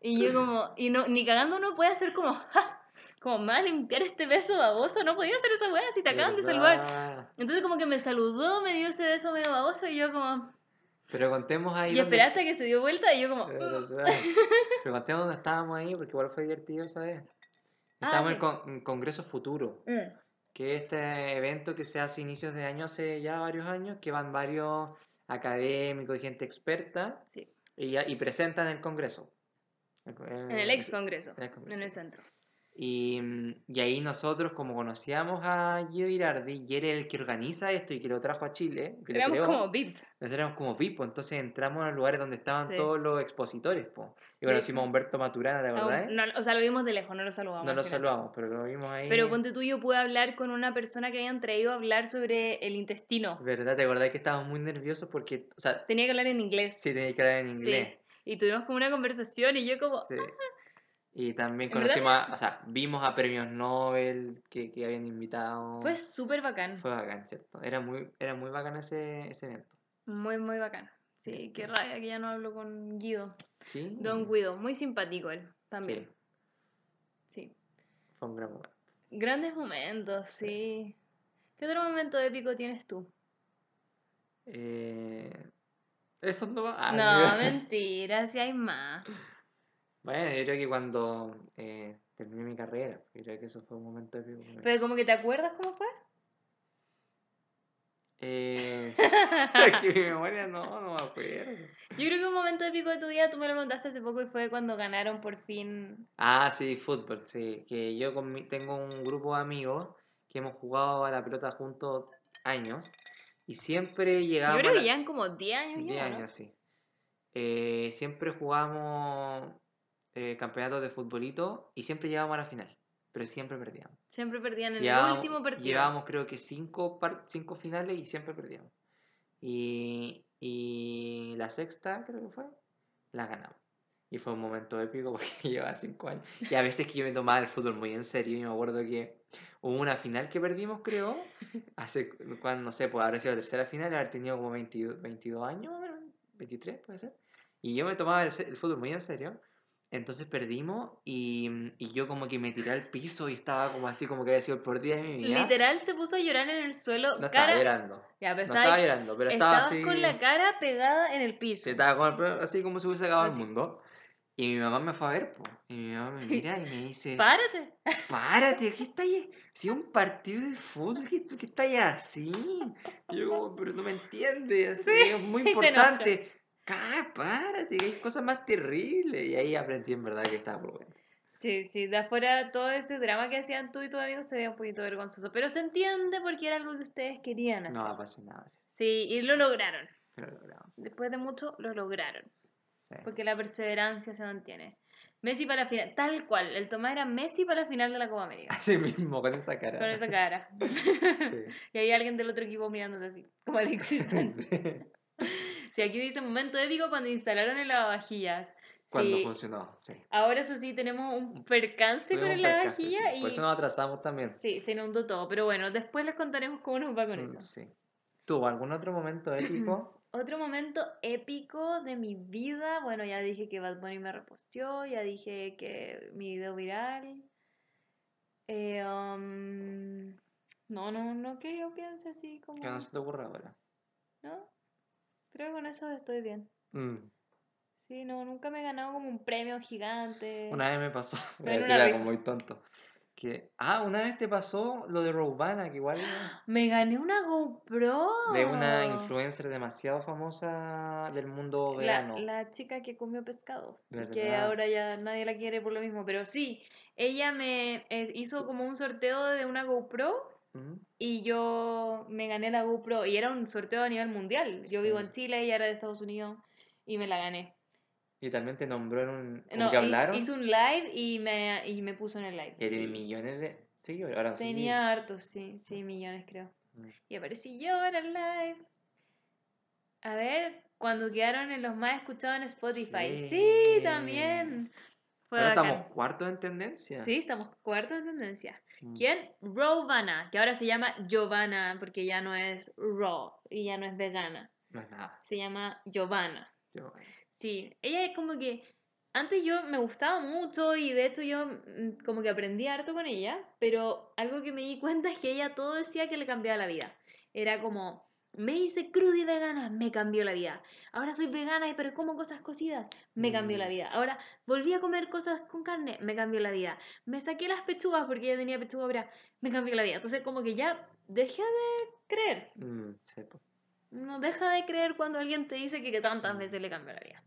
Y yo como, y no, ni cagando uno puede hacer como, ¡ja! Como, me va a limpiar este beso baboso, no podía hacer esa weá si te acaban de saludar. Entonces como que me saludó, me dio ese beso medio baboso y yo como, Pero contemos ahí. y dónde- esperaste a que se dio vuelta y yo como, "Mm". Pero contemos dónde estábamos ahí, porque igual fue divertido, ¿sabes? Ah, Estábamos sí. en con- en Congreso Futuro, Mm. Que es este evento que se hace a inicios de año, hace ya varios años, que van varios académicos y gente experta Sí. y, y presentan el Congreso. En el ex congreso, en el en Congreso. el centro. Y, y ahí nosotros, como conocíamos a Guido Girardi, y él es el que organiza esto y que lo trajo a Chile, que Éramos creó, como VIP. nosotros éramos como VIP, pues, entonces entramos a los lugares donde estaban Sí. todos los expositores. pues. Y conocimos a hecho- Humberto Maturana, ¿te acordás? No, o sea, lo vimos de lejos, no lo saludamos. No lo saludamos, pero lo vimos ahí. Pero ponte tú, yo pude hablar con una persona que habían traído a hablar sobre el intestino. ¿Verdad? ¿Te acordás que estábamos muy nerviosos porque, o sea, Tenía que hablar en inglés. sí tenía que hablar en Sí. inglés? Y tuvimos como una conversación y yo como... Sí. Y también conocimos, a- o sea, vimos a premios Nobel que, que habían invitado. Fue súper bacán. Fue bacán, ¿cierto? Era muy, era muy bacán ese, ese evento. Muy, muy bacán. Sí, Sí, qué sí. rabia que ya no hablo con Guido. Sí. Don Guido, muy simpático él también. Sí, Sí. fue un gran momento. Grandes momentos, sí. ¿Qué otro momento épico tienes tú? Eh, eso no va. Ah, no, mentira, si hay más. Bueno, yo creo que cuando eh, terminé mi carrera, yo creo que eso fue un momento épico. Pero como que te acuerdas cómo fue. Eh, que mi memoria no, no me acuerdo. Yo creo que un momento épico de tu vida, tú me lo contaste hace poco y fue cuando ganaron por fin. Ah, sí, fútbol, sí. Que yo con mi- tengo un grupo de amigos que hemos jugado a la pelota juntos años y siempre Yo llegábamos creo a que la- llevan como 10 años 10 ya. ¿no? años, sí. Eh, siempre jugamos eh, campeonatos de futbolito y siempre llegábamos a la final, pero siempre perdíamos. Siempre perdían en Llevábamos- el último partido. Llevábamos creo que cinco, cinco finales y siempre perdíamos. Y, y la sexta, creo que fue, la ganamos. Y fue un momento épico porque llevaba cinco años. Y a veces que yo me tomaba el fútbol muy en serio. Y me acuerdo que hubo una final que perdimos, creo. Hace, cuando, no sé, pues habrá sido la tercera final, haber tenido como 22, 22 años, más o menos, 23 puede ser. Y yo me tomaba el, el fútbol muy en serio. Entonces perdimos y, y yo como que me tiré al piso y estaba como así como que había sido el peor día de mi vida. Literal se puso a llorar en el suelo. No cara... estaba llorando. Ya, pero No estaba, llorando, pero estaba así. con la cara pegada en el piso. Estaba con el así como si hubiese acabado Así. el mundo. Y mi mamá me fue a ver, po. Y mi mamá me mira y me dice, Párate. párate, ¿qué estás ahí? Si es un partido de fútbol, ¿qué, qué estás ahí así? Y yo como, pero no me entiendes, así, Sí, es muy importante. Cá, párate, hay cosas más terribles. Y ahí aprendí en verdad que estaba por bueno. Sí, sí, de afuera todo ese drama que hacían tú y tus amigos se veía un poquito vergonzoso. Pero se entiende porque era algo que ustedes querían hacer. No apasionaba así, Sí, y lo lograron. lo logramos. Después de mucho, lo lograron. Sí. Porque la perseverancia se mantiene. Messi para la final, tal cual. El Tomás era Messi para la final de la Copa América. Así mismo, con esa cara. Con esa cara. Sí. y hay alguien del otro equipo mirándote así, como Alexis. Sí. Sí, aquí dice momento épico cuando instalaron el lavavajillas. Cuando Sí, funcionó, sí. ahora eso sí tenemos un percance con el sí. lavavajillas Por eso y nos atrasamos también. sí, se inundó todo. Pero bueno, después les contaremos cómo nos va con Mm, eso. Sí. ¿Tuvo algún otro momento épico? Otro momento épico de mi vida, bueno, ya dije que Bad Bunny me reposteó, ya dije que mi video viral. Eh, um, no, no, no que yo piense así como... Que no se te ocurre ahora. Creo que con eso estoy bien. Mm. Sí, no, nunca me he ganado como un premio gigante. Una vez me pasó, voy a decir algo muy tonto. Que, ah, una vez te pasó lo de Robana, que igual Me gané una GoPro. de una influencer demasiado famosa del mundo La, vegano. la chica que comió pescado. y Que ¿Verdad? ahora ya nadie la quiere por lo mismo. Pero sí, ella me eh, hizo como un sorteo de una GoPro Y yo me gané la GoPro. Y era un sorteo a nivel mundial. Yo vivo en Chile, ella era de Estados Unidos y me la gané. Y también te nombró en un... No, que hablaron. hizo un live y me, y me puso en el live. Tiene Y millones de seguidores. Ahora Tenía hartos, sí, sí, millones creo. Mm. Y aparecí yo en el live. A ver, cuando quedaron en los más escuchados en Spotify. Sí, Sí. también. Fue Ahora bacán. estamos cuartos en tendencia. Sí, estamos cuartos en tendencia. Mm. ¿Quién? Rovana, que ahora se llama Giovanna porque ya no es raw y ya no es vegana. No es nada. Se llama Giovanna. Yo- Sí, ella es como que antes yo me gustaba mucho y de hecho yo mm, como que aprendí harto con ella, pero algo que me di cuenta es que ella todo decía que le cambiaba la vida. Era como, me hice cruda y vegana, me cambió la vida. Ahora soy vegana y pero como cosas cocidas, me cambió la Mm. vida. Ahora volví a comer cosas con carne, me cambió la vida. Me saqué las pechugas porque ella tenía pechuga ahora, me cambió la vida. Entonces como que ya dejé de creer. Mm. No deja de creer cuando alguien te dice que, que tantas Mm. veces le cambió la vida.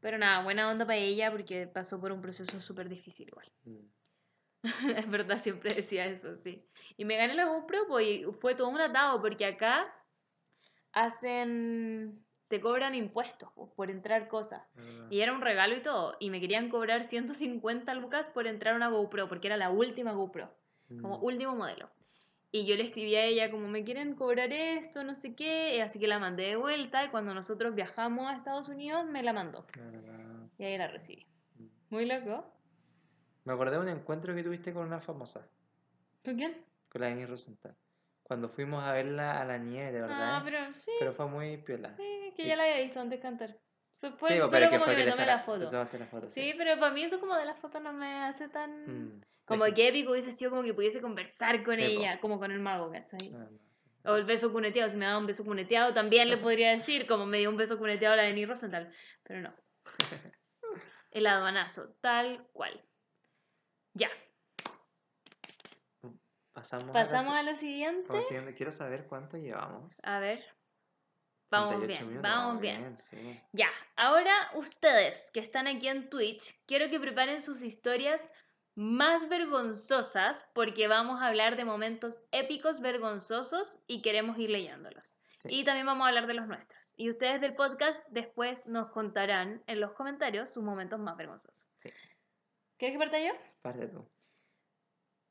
Pero nada, buena onda para ella porque pasó por un proceso súper difícil igual. Mm. es verdad, siempre decía eso, sí. Y me gané la GoPro pues, y fue todo un atado porque acá hacen... te cobran impuestos pues, por entrar cosas. verdad. Y era un regalo y todo. Y me querían cobrar 150 lucas por entrar a una GoPro porque era la última GoPro como Mm. último modelo. Y yo le escribí a ella como me quieren cobrar esto, no sé qué, y así que la mandé de vuelta y cuando nosotros viajamos a Estados Unidos me la mandó Verdad. y ahí la recibí. Mm. Muy loco. Me acordé de un encuentro que tuviste con una famosa, ¿Con quién? con la Denise Rosenthal. Cuando fuimos a verla a la nieve, de verdad. Ah, pero sí, Pero fue muy piola. sí, que Sí. ya la había visto antes cantar. So- fue Sí, pero que fue que que me le tomé la saca- foto. te tomaste la foto, Sí, pero para mí eso como de la foto no me hace tan... Mm. Como Es que- que épico hubiese sido como que pudiese conversar con Sí, po. ella, como con el mago, ¿cachai? No, no. O el beso cuneteado, si me daba un beso cuneteado también le podría decir, como me dio un beso cuneteado a la de Denise Rosenthal, pero no. El aduanazo, tal cual. Ya, Pasamos, pasamos a a lo siguiente. Quiero saber cuánto llevamos. A ver. Vamos 38 bien, minutos, vamos bien. sí. Ya, ahora ustedes que están aquí en Twitch, quiero que preparen sus historias más vergonzosas porque vamos a hablar de momentos épicos, vergonzosos y queremos ir leyéndolos. Sí. Y también vamos a hablar de los nuestros. Y ustedes del podcast después nos contarán en los comentarios sus momentos más vergonzosos. Sí. ¿Quieres que parta yo? Parte tú.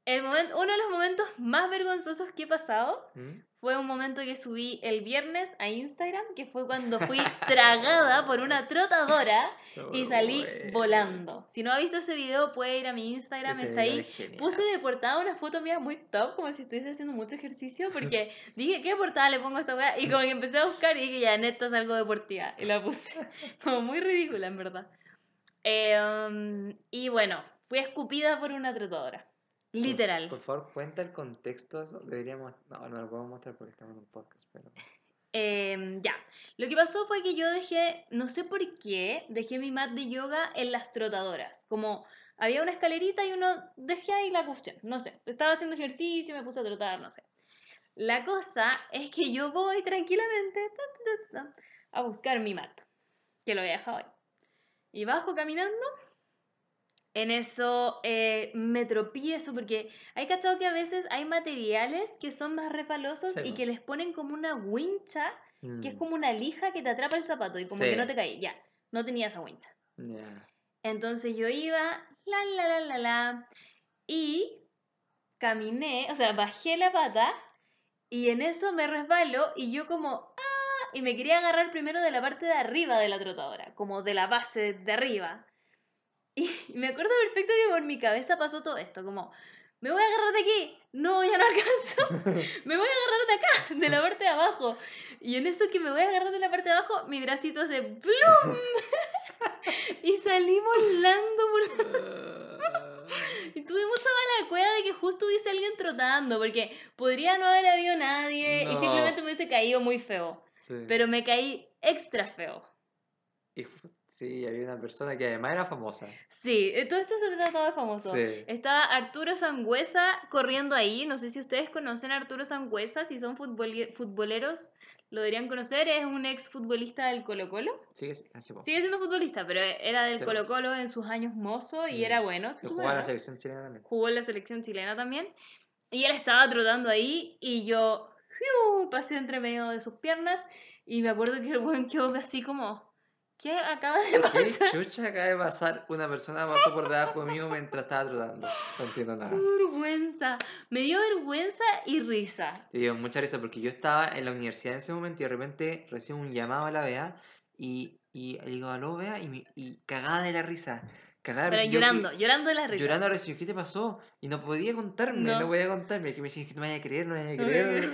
El momento, uno de los momentos más vergonzosos que he pasado ¿Mm? fue un momento que subí el viernes a Instagram, que fue cuando fui tragada por una trotadora y salí Bueno. volando. Si no ha visto ese video, puede ir a mi Instagram, Ese está ahí. es. Puse de portada una foto mía muy top, como si estuviese haciendo mucho ejercicio, porque dije, ¿qué portada le pongo a esta weá? Y como que empecé a buscar y dije, ya, neta es algo deportiva. Y la puse. Como muy ridícula, en verdad. Em, y bueno, fui escupida por una trotadora. Por- Literal. Por, favor, cuenta el contexto. Deberíamos. No, no lo podemos mostrar porque estamos en un podcast, pero. Em, ya, lo que pasó fue que yo dejé, no sé por qué, dejé mi mat de yoga en las trotadoras. Como había una escalerita y uno dejé ahí la cuestión, no sé. Estaba haciendo ejercicio, me puse a trotar, no sé. La cosa es que yo voy tranquilamente ta, ta, ta, a buscar mi mat, que lo había dejado ahí. Y bajo caminando. En eso eh, me tropiezo porque hay cachado que a veces hay materiales que son más resbalosos Sí, y que les ponen como una wincha que es Mm, como una lija que te atrapa el zapato y como que no te caí. Ya, no tenía esa wincha. Entonces yo iba, la, la, la, la, la, y caminé, o sea, bajé la pata y en eso me resbalo y yo como, ah, y me quería agarrar primero de la parte de arriba de la trotadora, como de la base de arriba. Y me acuerdo perfecto que por mi cabeza pasó todo esto, como, me voy a agarrar de aquí, no, ya no alcanzo, me voy a agarrar de acá, de la parte de abajo. Y en eso que me voy a agarrar de la parte de abajo, mi bracito hace ¡plum! y salí volando la... Y tuve mucha mala cueva de que justo hubiese alguien trotando, porque podría no haber habido nadie y simplemente me hubiese caído muy feo. Sí. Pero me caí extra feo. Y sí, había una persona que además era famosa. Sí, eh, todo esto se trataba de famoso. Sí. Estaba Arturo Sangüesa corriendo ahí. No sé si ustedes conocen a Arturo Sangüesa, si son futboleros, lo deberían conocer. Es un ex futbolista del Colo Colo. Así. Sigue siendo futbolista, pero era del Sí. Colo Colo en sus años mozo y Mm. era bueno. Jugaba en la selección chilena también. Jugó en la selección chilena también. Y él estaba trotando ahí y yo ¡fiu! pasé entre medio de sus piernas y me acuerdo que el buen quedó así como, ¿qué acaba de ¿Qué pasar? chucha acaba de pasar? Una persona pasó por debajo mío mientras estaba trotando. No entiendo nada. Qué vergüenza. Me dio vergüenza y risa. Te dio mucha risa porque yo estaba en la universidad en ese momento y de repente recibo un llamado a la BEA y, y le digo, aló BEA, y, me- y cagada de la risa. Cagada de Pero risa. Yo llorando, que- llorando de la risa. Llorando de risa. Yo, ¿Qué te pasó? Y no podía contarme, no, No. podía contarme. Que me decían que no me vaya a creer, no me vaya a creer.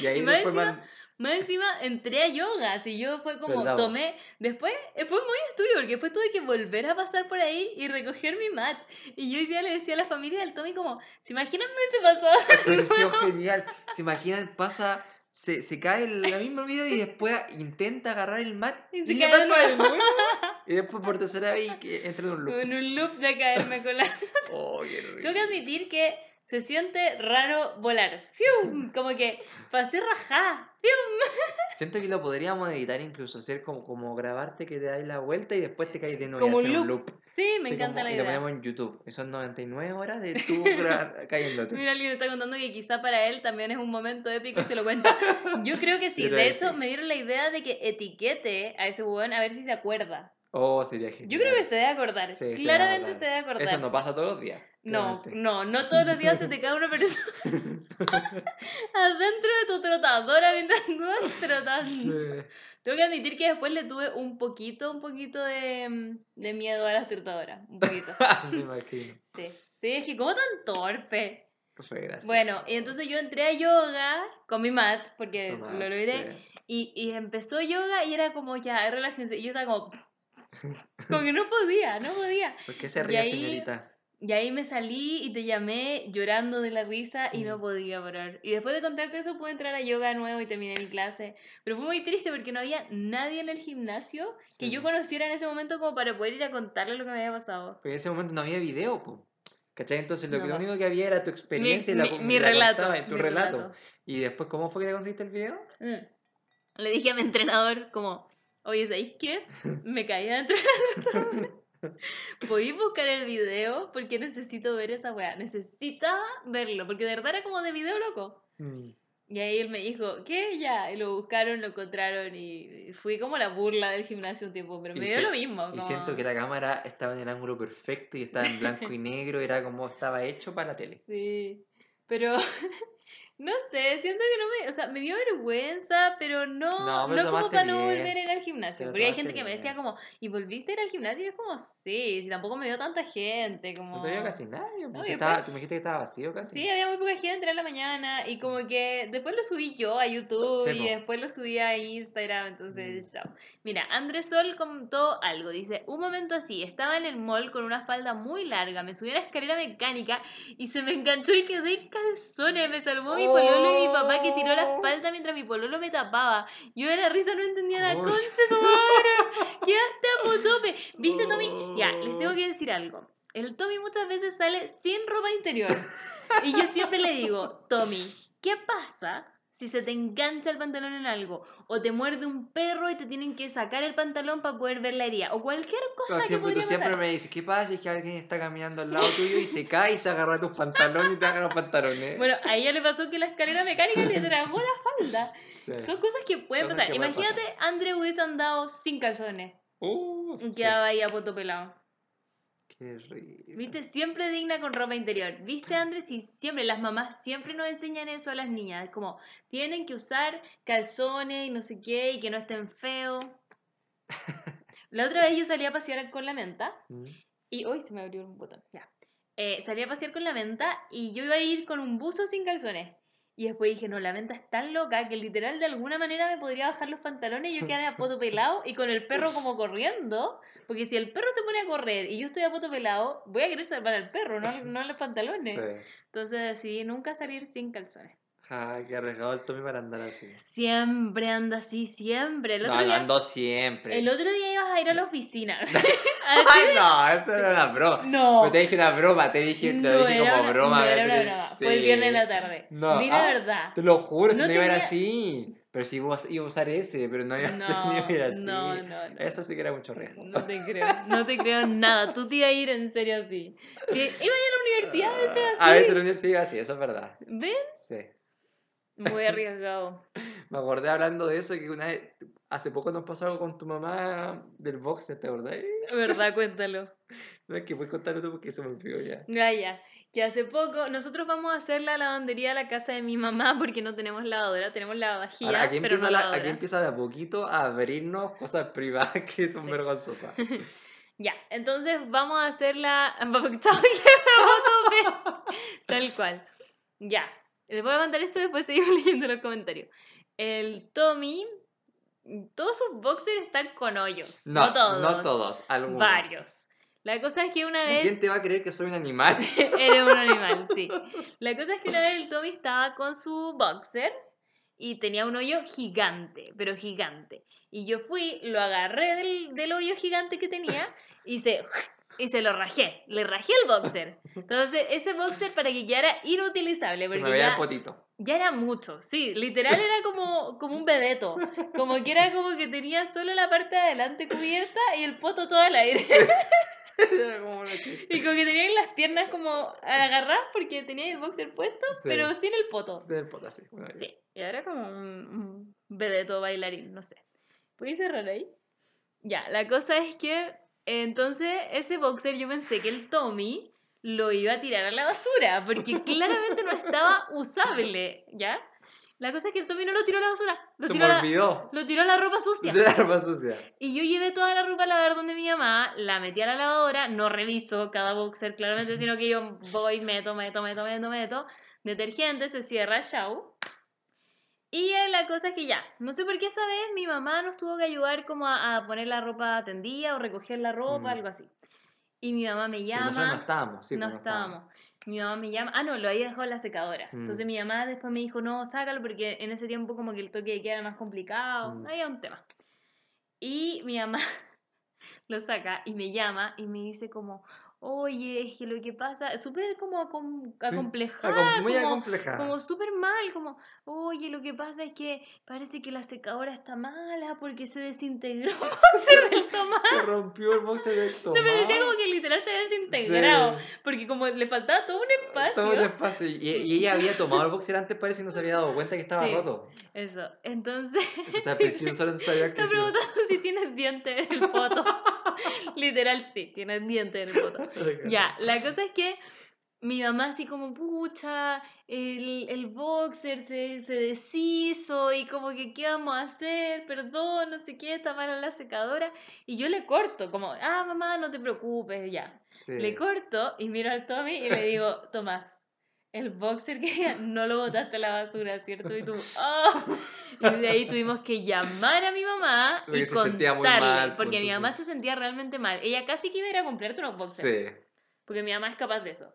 y ahí Y después encima, man- Más encima entré a yoga, así yo fue como ¿Verdad, tomé, después eh, fue muy estúpido porque después tuve que volver a pasar por ahí y recoger mi mat. Y yo hoy día le decía a la familia del Tommy como, ¿se imaginan me se pasó? Pero ha sido genial. ¿Se imaginan? Pasa, se, se cae el, la misma video y después intenta agarrar el mat Y y, se le pasa nuevo. Y después por tercera vez entra en un loop. En un loop de caerme con la... Oh, qué Tengo que admitir que se siente raro volar. ¡Fium! Como que pasé rajá. Siento que lo podríamos editar incluso, hacer como, como grabarte que te dais la vuelta y después te caes de nuevo Como y hacer un un loop. loop. Sí, me Así encanta como- la Y lo idea. ponemos en YouTube. Y son 99 horas de tú cayéndote. Mira, alguien está contando que quizá para él también es un momento épico y se lo cuenta. Yo creo que sí. Creo De hecho, sí. me dieron la idea de que etiquete a ese huevón a ver si se acuerda. Oh, sería genial. Yo creo que se debe acordar. Sí, Claramente se debe acordar. Eso no pasa todos los días. No, no, no todos los días se te cae una persona adentro de tu trotadora mientras tú vas trotando. Sí. Tengo que admitir que después le tuve un poquito, un poquito de, de miedo a las trotadoras. Un poquito. Me imagino. Sí. Sí, es que como tan torpe. Fue gracioso. Bueno, y entonces yo entré a yoga con mi mat, porque lo logré. sí. Y, y empezó yoga y era como ya, relájense. Y yo estaba como. Como que no podía, no podía. ¿Por qué se ríe, ahí- señorita? Y ahí me salí y te llamé llorando de la risa y no Mm. podía parar. Y después de contarte eso pude entrar a yoga de nuevo y terminé mi clase. Pero fue muy triste porque no había nadie en el gimnasio que Sí. yo conociera en ese momento como para poder ir a contarle lo que me había pasado. Porque en ese momento no había video, po. ¿Cachai? Entonces lo No, que lo único que había era tu Mi, experiencia y la, mi- mi la relato. contabas, tu mi relato. Y después, ¿cómo fue que le conseguiste el video? Mm. Le dije a mi entrenador como, oye, ¿sabéis qué? Me caí adentro la. ¿Podéis buscar el video? Porque necesito ver esa weá. Necesitaba verlo, porque de verdad era como de video loco. Mm. Y ahí él me dijo, ¿qué? Ya. Y lo buscaron, lo encontraron y fui como la burla del gimnasio un tiempo, pero Y me dio si- lo mismo. Y siento que la cámara estaba en el ángulo perfecto y estaba en blanco y negro, era como estaba hecho para la tele. Sí, pero No sé, siento que no me, o sea, me dio vergüenza, pero no, No, no, pero como para no volver a ir al gimnasio. Pero Porque hay gente que me decía como, ¿y volviste a ir al gimnasio? Y es como, sí, si tampoco me dio tanta gente, como... No te veo casi nadie. No, pues, si estaba- después- tú me dijiste que estaba vacío casi. Sí, había muy poca gente, en la mañana, y como que después lo subí yo a YouTube Sí, y después lo subí a Instagram, entonces, Mm. chao. Mira, Andrés Sol contó algo, dice, un momento así, estaba en el mall con una falda muy larga, me subí a la escalera mecánica y se me enganchó y quedé en calzones, me salvó mi pololo y mi papá que tiró la falda mientras mi pololo me tapaba. Yo de la risa no entendía la concha de tu madre, quedaste a potope. ¿Viste, Tommy? Ya, les tengo que decir algo. El Tommy muchas veces sale sin ropa interior. Y yo siempre le digo, Tommy, ¿qué pasa si se te engancha el pantalón en algo? O te muerde un perro y te tienen que sacar el pantalón para poder ver la herida. O cualquier cosa que siempre, tú podría siempre pasar. me dices, ¿qué pasa si es que alguien está caminando al lado tuyo y se cae y se agarra tus pantalones y te agarra los pantalones? Bueno, a ella le pasó que la escalera mecánica le tragó la falda. Sí. Son cosas que pueden Cosas pasar. que Imagínate, André hubiese andado sin calzones. Uh, Y sí. quedaba ahí a poto pelado. Qué risa. ¿Viste? Siempre digna con ropa interior. ¿Viste, Andrés? Y siempre, las mamás siempre nos enseñan eso a las niñas. Como, tienen que usar calzones y no sé qué, y que no estén feos. La otra vez yo salí a pasear con la menta, Mm. y hoy se me abrió un botón, ya. Eh, salí a pasear con la menta, y yo iba a ir con un buzo sin calzones. Y después dije, no, la menta es tan loca que literal de alguna manera me podría bajar los pantalones y yo quedara a poto pelado y con el perro como corriendo. Porque si el perro se pone a correr y yo estoy a poto pelado, voy a querer salvar al perro, no, no los pantalones. Sí. Entonces decidí nunca salir sin calzones. Ay, qué arriesgado el Tommy para andar así. Siempre anda así, siempre. El No, otro, no día, ando siempre. el otro día ibas a ir a la oficina. Ay, no, eso era una broma. no. Pues te dije una broma, te dije, te no lo dije era como una, broma. no era una broma. Fue el viernes en la tarde. No, Di la ah, verdad. Te lo juro, si No no, iba a ir así. Pero si iba a iba a usar ese, pero no iba a, ser- no a ir así. no, no, no. Eso sí que era mucho riesgo. No te creo, no te creo nada. Tú te ibas a ir en serio así. Si iba a ir a la universidad, ese así. A veces la universidad iba así, eso es verdad. ¿Ven? Sí. Muy arriesgado. Me acordé hablando de eso que una vez, hace poco nos pasó algo con tu mamá del boxer, ¿te acordás? ¿Verdad? Cuéntalo. No es que puedes contarlo tú porque se me olvidó ya. Ya, ya. Que hace poco nosotros vamos a hacer la lavandería a la casa de mi mamá porque no tenemos lavadora, tenemos lavavajillas, Ahora, aquí, pero empieza no la- lavadora. aquí empieza de a poquito a abrirnos cosas privadas que son Sí. vergonzosas. Ya, entonces vamos a hacer la... Tal cual. Ya. Les voy a contar esto después seguimos leyendo los comentarios. El Tommy, todos sus boxers están con hoyos. No, No, todos. no todos, algunos. Varios. La cosa es que una vez... gente va a creer que soy un animal. Eres un animal, sí. La cosa es que una vez el Tommy estaba con su boxer y tenía un hoyo gigante, pero gigante. Y yo fui, lo agarré del, del hoyo gigante que tenía y se, y se lo rajé. Le rajé el boxer. Entonces, ese boxer para que quedara inutilizable, Se me porque veía ya, el potito. ya era mucho. Sí, literal era como, como un vedeto. Como que era como que tenía solo la parte de adelante cubierta y el poto todo al aire. Y como que tenía las piernas como agarradas porque tenía el boxer puesto, Sí. pero sin el poto. Sí, el poto bueno, Sí, y era como un, un vedeto bailarín, no sé. ¿Puedes cerrar ahí? Ya, la cosa es que entonces ese boxer yo pensé que el Tommy lo iba a tirar a la basura porque claramente no estaba usable, ¿ya? La cosa es que el Tommy no lo tiró a la basura, lo Se tiró, me a la, olvidó. lo tiró a la ropa sucia. La ropa sucia. Y yo llevé toda la ropa a lavar donde mi mamá, la metí a la lavadora, no reviso cada boxer claramente, sino que yo voy, meto, meto, meto, meto, meto, detergente, se cierra, chau. Y la cosa es que ya, no sé por qué esa vez mi mamá nos tuvo que ayudar como a, a poner la ropa tendida o recoger la ropa, Mm. algo así. Y mi mamá me llama. nosotros no estábamos, sí, no pues estábamos. Mi mamá me llama. Ah, no, lo había dejado en la secadora. Entonces Mm. mi mamá después me dijo, no, sácalo porque en ese tiempo como que el toque de queda era más complicado. Mm. Había un tema. Y mi mamá lo saca y me llama y me dice como, oye, es que lo que pasa, súper como acom- acomplejada, acom- muy como, acomplejada. como súper mal, como, oye, lo que pasa es que parece que la secadora está mala porque se desintegró el boxer del tomate. Se rompió el boxer del No, tomate. me decía como que literal se había desintegrado. Porque como le faltaba todo un espacio. Todo el espacio. Y, y ella había tomado el boxer antes, parece, y no se había dado cuenta que estaba Sí. roto. Eso. Entonces, O sea, principio solo se sabía que está sí. preguntando si tienes dientes en el poto. Literal, sí, tienes dientes en el poto. Ya, la cosa es que mi mamá así como, pucha, el, el boxer se, se deshizo y como que, ¿qué vamos a hacer? Perdón, no sé qué, está mala la secadora. Y yo le corto, como, ah, mamá, no te preocupes, ya. Sí. Le corto y miro al Tommy y le digo, Tomás, el boxer que no lo botaste a la basura, ¿cierto? Y tú, ¡ah! Y de ahí tuvimos que llamar a mi mamá Porque y contarle, mal, porque punto, mi mamá sí. se sentía realmente mal. Ella casi que iba a ir a comprarte unos boxers, Sí. porque mi mamá es capaz de eso.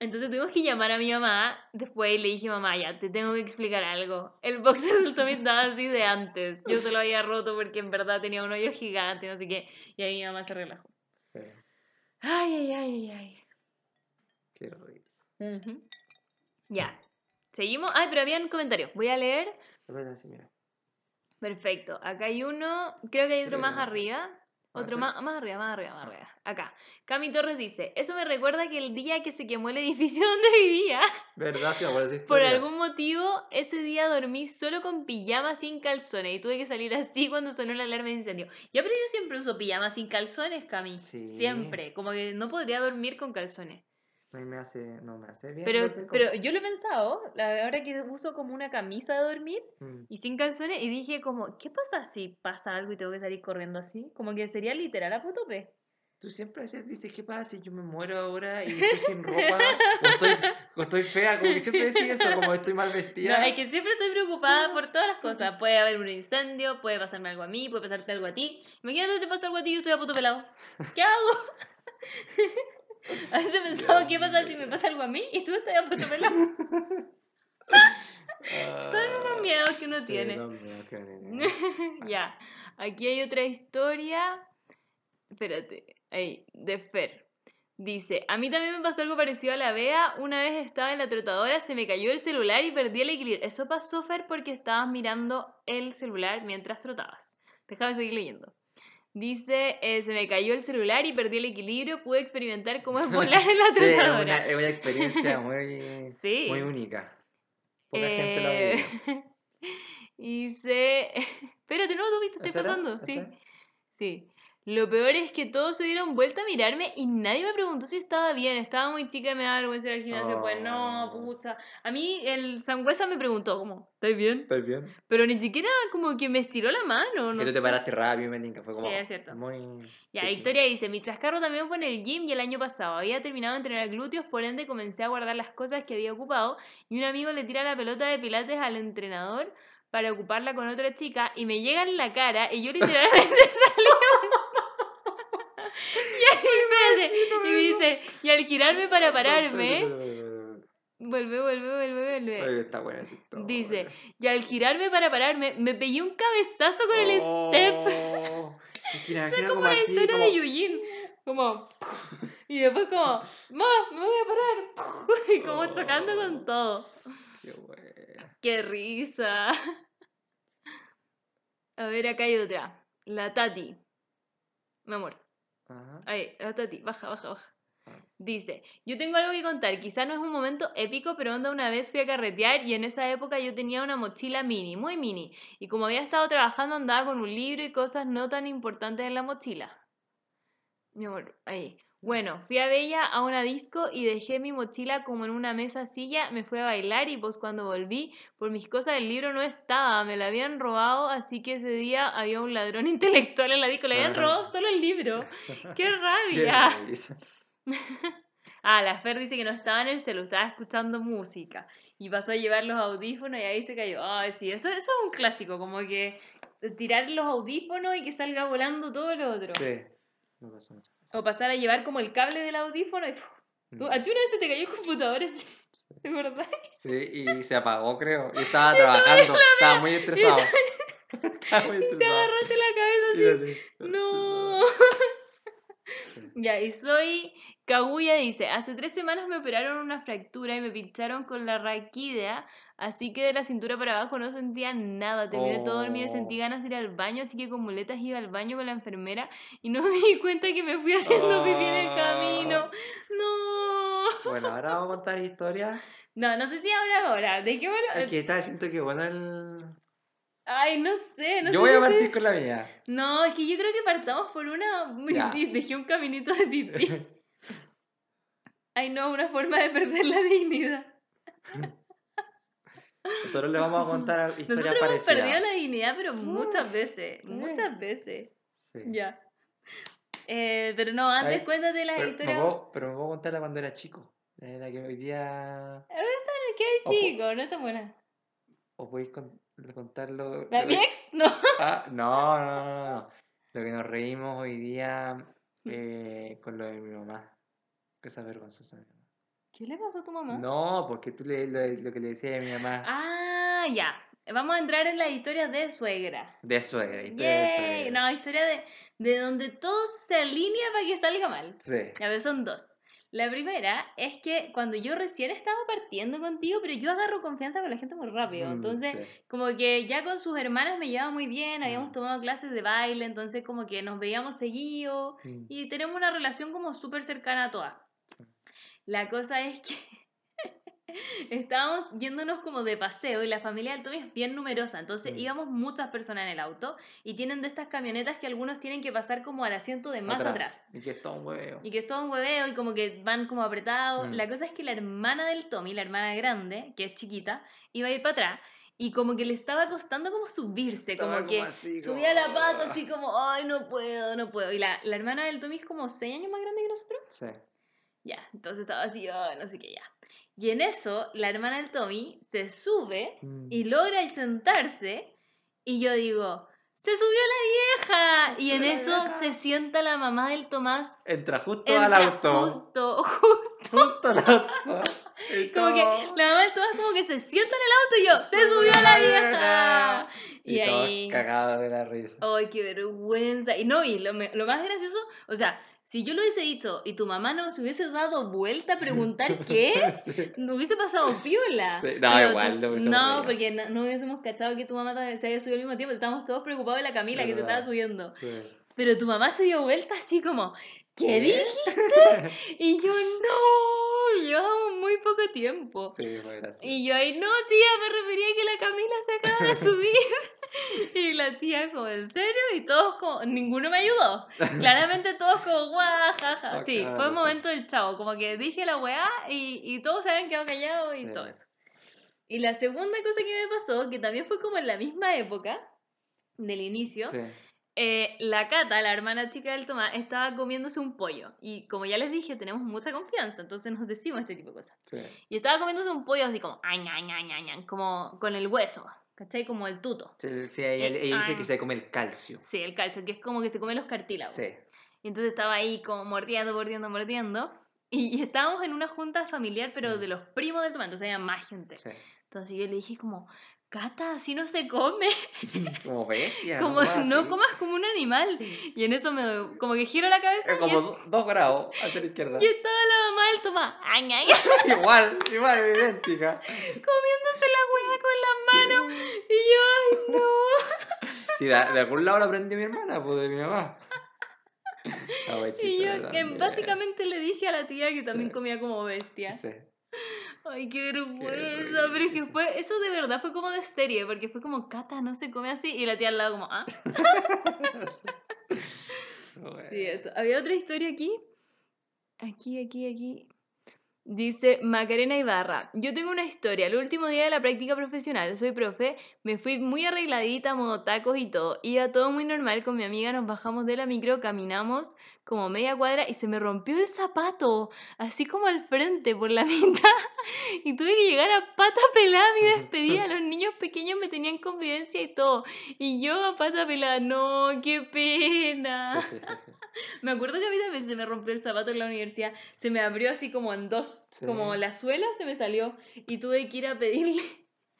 Entonces tuvimos que llamar a mi mamá, después le dije, mamá, ya, te tengo que explicar algo. El boxer del Tommy estaba así de antes. Yo se lo había roto porque en verdad tenía un hoyo gigante, no sé qué. Y ahí mi mamá se relajó. sí. Ay, ay, ay, ay, ay. Qué risa. Ujú. Ya. Seguimos. Ay, pero habían comentarios. Voy a leer. Sí, mira. Perfecto. Acá hay uno. Creo que hay otro más arriba. Otro más, más arriba, más arriba, más arriba. Acá. Cami Torres dice: Eso me recuerda que el día que se quemó el edificio donde vivía, ¿Verdad? Sí, me por algún motivo, ese día dormí solo con pijama sin calzones y tuve que salir así cuando sonó la alarma de incendio. Ya, pero yo siempre uso pijama sin calzones, Cami. Sí. Siempre. Como que no podría dormir con calzones. A mí me hace, no me hace bien. Pero, pero yo lo he pensado, ahora que uso como una camisa de dormir Mm. y sin calzones, y dije como, ¿qué pasa si pasa algo y tengo que salir corriendo así? Como que sería literal a potope. Tú siempre a veces dices, ¿qué pasa si yo me muero ahora y estoy sin ropa? o, estoy, o estoy fea, como que siempre decís eso, como estoy mal No, vestida. es que siempre estoy preocupada por todas las cosas. Puede haber un incendio, puede pasarme algo a mí, puede pasarte algo a ti. Imagínate que te pasa algo a ti y yo estoy a poto pelado. ¿Qué hago? a veces he pensado, ¿qué pasa si me pasa algo a mí y tú estás a poto pelado? Son unos miedos que uno Ah, Sí, tiene. los miedos que uno tiene. ya, aquí hay otra historia. Espérate, ahí, de Fer. Dice, a mí también me pasó algo parecido a la Bea. Una vez estaba en la trotadora, se me cayó el celular y perdí el equilibrio. Eso pasó, Fer, porque estabas mirando el celular mientras trotabas. Déjame seguir leyendo. Dice, eh, se me cayó el celular y perdí el equilibrio. Pude experimentar cómo es volar en la Sí, es trotadora. una, es una experiencia muy, Sí. muy única. Poca gente la Eh, vive. Dice, espérate, no, Tommy, te estoy pasando. ¿Esa Sí. Sí. Lo peor es que todos se dieron vuelta a mirarme y nadie me preguntó si estaba bien. Estaba muy chica y me daba vergüenza ir al gimnasio. Pues no, Oh. pucha. A mí el sangüesa me preguntó, como, ¿estás bien? ¿Estás bien? Pero ni siquiera como que me estiró la mano, no que te paraste rápido, Meninka. Fue Sí, como es cierto. muy... Ya. Victoria dice, mi chascarro también fue en el gym y el año pasado. Había terminado de entrenar glúteos, por ende comencé a guardar las cosas que había ocupado y un amigo le tira la pelota de pilates al entrenador para ocuparla con otra chica y me llega en la cara y yo literalmente salí... y, dice, y al girarme para pararme, vuelve, vuelve, vuelve, vuelve. Está buena esa historia. Dice, y al girarme para pararme, me pegué un cabezazo con el step. Oh, imagino como como la así, historia como... de Yuyin. Como. Y después como, ¡Ma! ¡Me voy a parar! Y como chocando con todo. Qué buena. ¡Qué risa! A ver, acá hay otra. La Tati. Mi amor. Ajá. Ahí, la Tati. Baja, baja, baja. Ah. Dice, yo tengo algo que contar, quizá no es un momento épico, pero onda una vez fui a carretear y en esa época yo tenía una mochila mini, muy mini, y como había estado trabajando andaba con un libro y cosas no tan importantes en la mochila. Mi amor, ahí. Bueno, fui a Bella a una disco y dejé mi mochila como en una mesa silla, me fui a bailar y pues cuando volví, por mis cosas el libro no estaba, me la habían robado, así que ese día había un ladrón intelectual en la disco, le habían robado solo el libro. ¡Qué rabia! Ah, la Fer dice que no estaba en el celu, estaba escuchando música. Y pasó a llevar los audífonos y ahí se cayó. Ay, sí, eso, eso es un clásico, como que tirar los audífonos y que salga volando todo lo otro. Sí. No pasa mucho. O pasar a llevar como el cable del audífono y... ¿Tú- ¿A ti una vez se te cayó el computador. Sí, y se apagó, creo. Y estaba trabajando. Estaba muy estresado. Estaba muy Te estresado. agarraste la cabeza así. No. Ya, y soy Kaguya dice, hace tres semanas me operaron una fractura y me pincharon con la raquídea, así que de la cintura para abajo no sentía nada, terminé todo dormido y sentí Oh. ganas de ir al baño, así que con muletas iba al baño con la enfermera y no me di cuenta que me fui haciendo pipí en el camino. No. Bueno, ahora vamos a contar historias. No, no sé si ahora ahora, dejémoslo. Es que estaba siento que bueno el. Ay, no sé, no Yo sé voy a partir con la mía. No, es que yo creo que partamos por una... Ya. Dejé un caminito de pipí. Ay, no, una forma de perder la dignidad. Nosotros le vamos a contar historias Nosotros hemos perdido la dignidad, pero muchas Uf, veces. Muchas veces. Sí. Ya. Eh, pero no, antes ver, cuéntate las Pero me, historias. puedo, pero me puedo contarla cuando era chico. eh, La que hoy día. ¿Qué hay, po- chico? No está buena. ¿O podéis con- contarlo? ¿La lo mi ex? No. Ah, no, no, no, no. Lo que nos reímos hoy día Mm. eh, con lo de mi mamá. Cosa vergonzosa. de mi mamá. ¿Qué le pasó a tu mamá? No, porque tú le, lo, lo que le decías a mi mamá Ah, ya. Vamos a entrar en las historias de suegra. de suegra. historia de suegra. No, historia de, de donde todo se alinea para que salga mal. Sí. A ver, son dos. La primera es que cuando yo recién estaba partiendo contigo, pero yo agarro confianza con la gente muy rápido. Mm, Entonces, sí. como que ya con sus hermanas me llevaba muy bien, habíamos Mm. tomado clases de baile, entonces como que nos veíamos seguido Mm. y tenemos una relación como súper cercana a todas. La cosa es que estábamos yéndonos como de paseo y la familia del Tommy es bien numerosa, entonces Mm. íbamos muchas personas en el auto y tienen de estas camionetas que algunos tienen que pasar como al asiento de más atrás. Y que es todo un huevo. Y que es todo un hueveo y como que van como apretados. Mm. La cosa es que la hermana del Tommy, la hermana grande, que es chiquita, iba a ir para atrás y como que le estaba costando como subirse, Estaba como que así, subía como, la pata así como, ay, no puedo, no puedo. Y la, la hermana del Tommy es como 6 años más grande que nosotros. Sí. Ya, entonces estaba así, ay, no sé qué, ya. Y en eso, la hermana del Tommy se sube Mm. y logra sentarse y yo digo, se subió la vieja. Se Y en eso vieja. se sienta la mamá del Tomás Entra justo al Entra auto. Justo, justo. Justo al auto. Como que la mamá del Tomás como que se sienta en el auto y yo, Se ¡se subió la la vieja! Y, Y, ahí, cagados de la risa. ¡ay, qué vergüenza! Y no, y lo, lo más gracioso, o sea, si yo lo hubiese dicho y tu mamá no se hubiese dado vuelta a preguntar qué es, Sí. no hubiese pasado piola. Sí, no, Pero igual, No, reído. porque no, no hubiésemos cachado que tu mamá se había subido al mismo tiempo. Estábamos todos preocupados de la Camila que se estaba subiendo. Sí. Pero tu mamá se dio vuelta así como, ¿qué ¿Qué? dijiste? Y yo, no, llevamos muy poco tiempo. Sí, fue gracioso. Y yo ahí, no, tía, me refería a que la Camila se acaba de subir. y la tía como, ¿en serio? Y todos como, ninguno me ayudó. Claramente todos como, guau, jaja. Ah, Sí, fue el sí. momento del chavo, como que dije la weá y, y todos se habían quedado callados y Sí. todo eso. Y la segunda cosa que me pasó, que también fue como en la misma época del inicio, Sí. Eh, la Cata, la hermana chica del Tomás, estaba comiéndose un pollo. Y como ya les dije, tenemos mucha confianza, entonces nos decimos este tipo de cosas. Sí. Y estaba comiéndose un pollo así como, aña, aña, aña, aña, como con el hueso, ¿cachai? Como el tuto. Sí, sí, ella, ella dice que se come el calcio. Sí, el calcio, que es como que se come los cartílagos. Sí. Y entonces estaba ahí como mordiendo, mordiendo, mordiendo. Y, y estábamos en una junta familiar, pero Mm. de los primos del Tomás, entonces había más gente. Sí. Entonces yo le dije como, Cata, así no se come. Como bestia. como no comas como un animal. Y en eso me como que giro la cabeza Es como es- do- dos grados hacia la izquierda. y estaba la mamá del Tomás, aña, aña, igual, igual, idéntica. comiéndose la hueá con las manos. Y yo, ay, no. Sí, de, de algún lado lo aprendió mi hermana, pues de mi mamá. La Y yo que básicamente le dije a la tía que también Sí. comía como bestia. Sí. Ay, qué vergüenza. Pero es que fue, eso de verdad fue como de serie, porque fue como, Cata, no se come así. Y la tía al lado como, ah. Sí, eso. Había otra historia aquí. Aquí, aquí, aquí. Dice Macarena Ibarra. Yo tengo una historia. El último día de la práctica profesional, soy profe, me fui muy arregladita, modo tacos y todo. Iba todo muy normal con mi amiga, nos bajamos de la micro, caminamos como media cuadra y se me rompió el zapato, así como al frente, por la mitad. Y tuve que llegar a pata pelada a mi despedida. Los niños pequeños me tenían convivencia y todo. Y yo a pata pelada, no, qué pena. Me acuerdo que a mí también se me rompió el zapato en la universidad. Se me abrió así como en dos, Sí. como la suela se me salió. Y tuve que ir a pedirle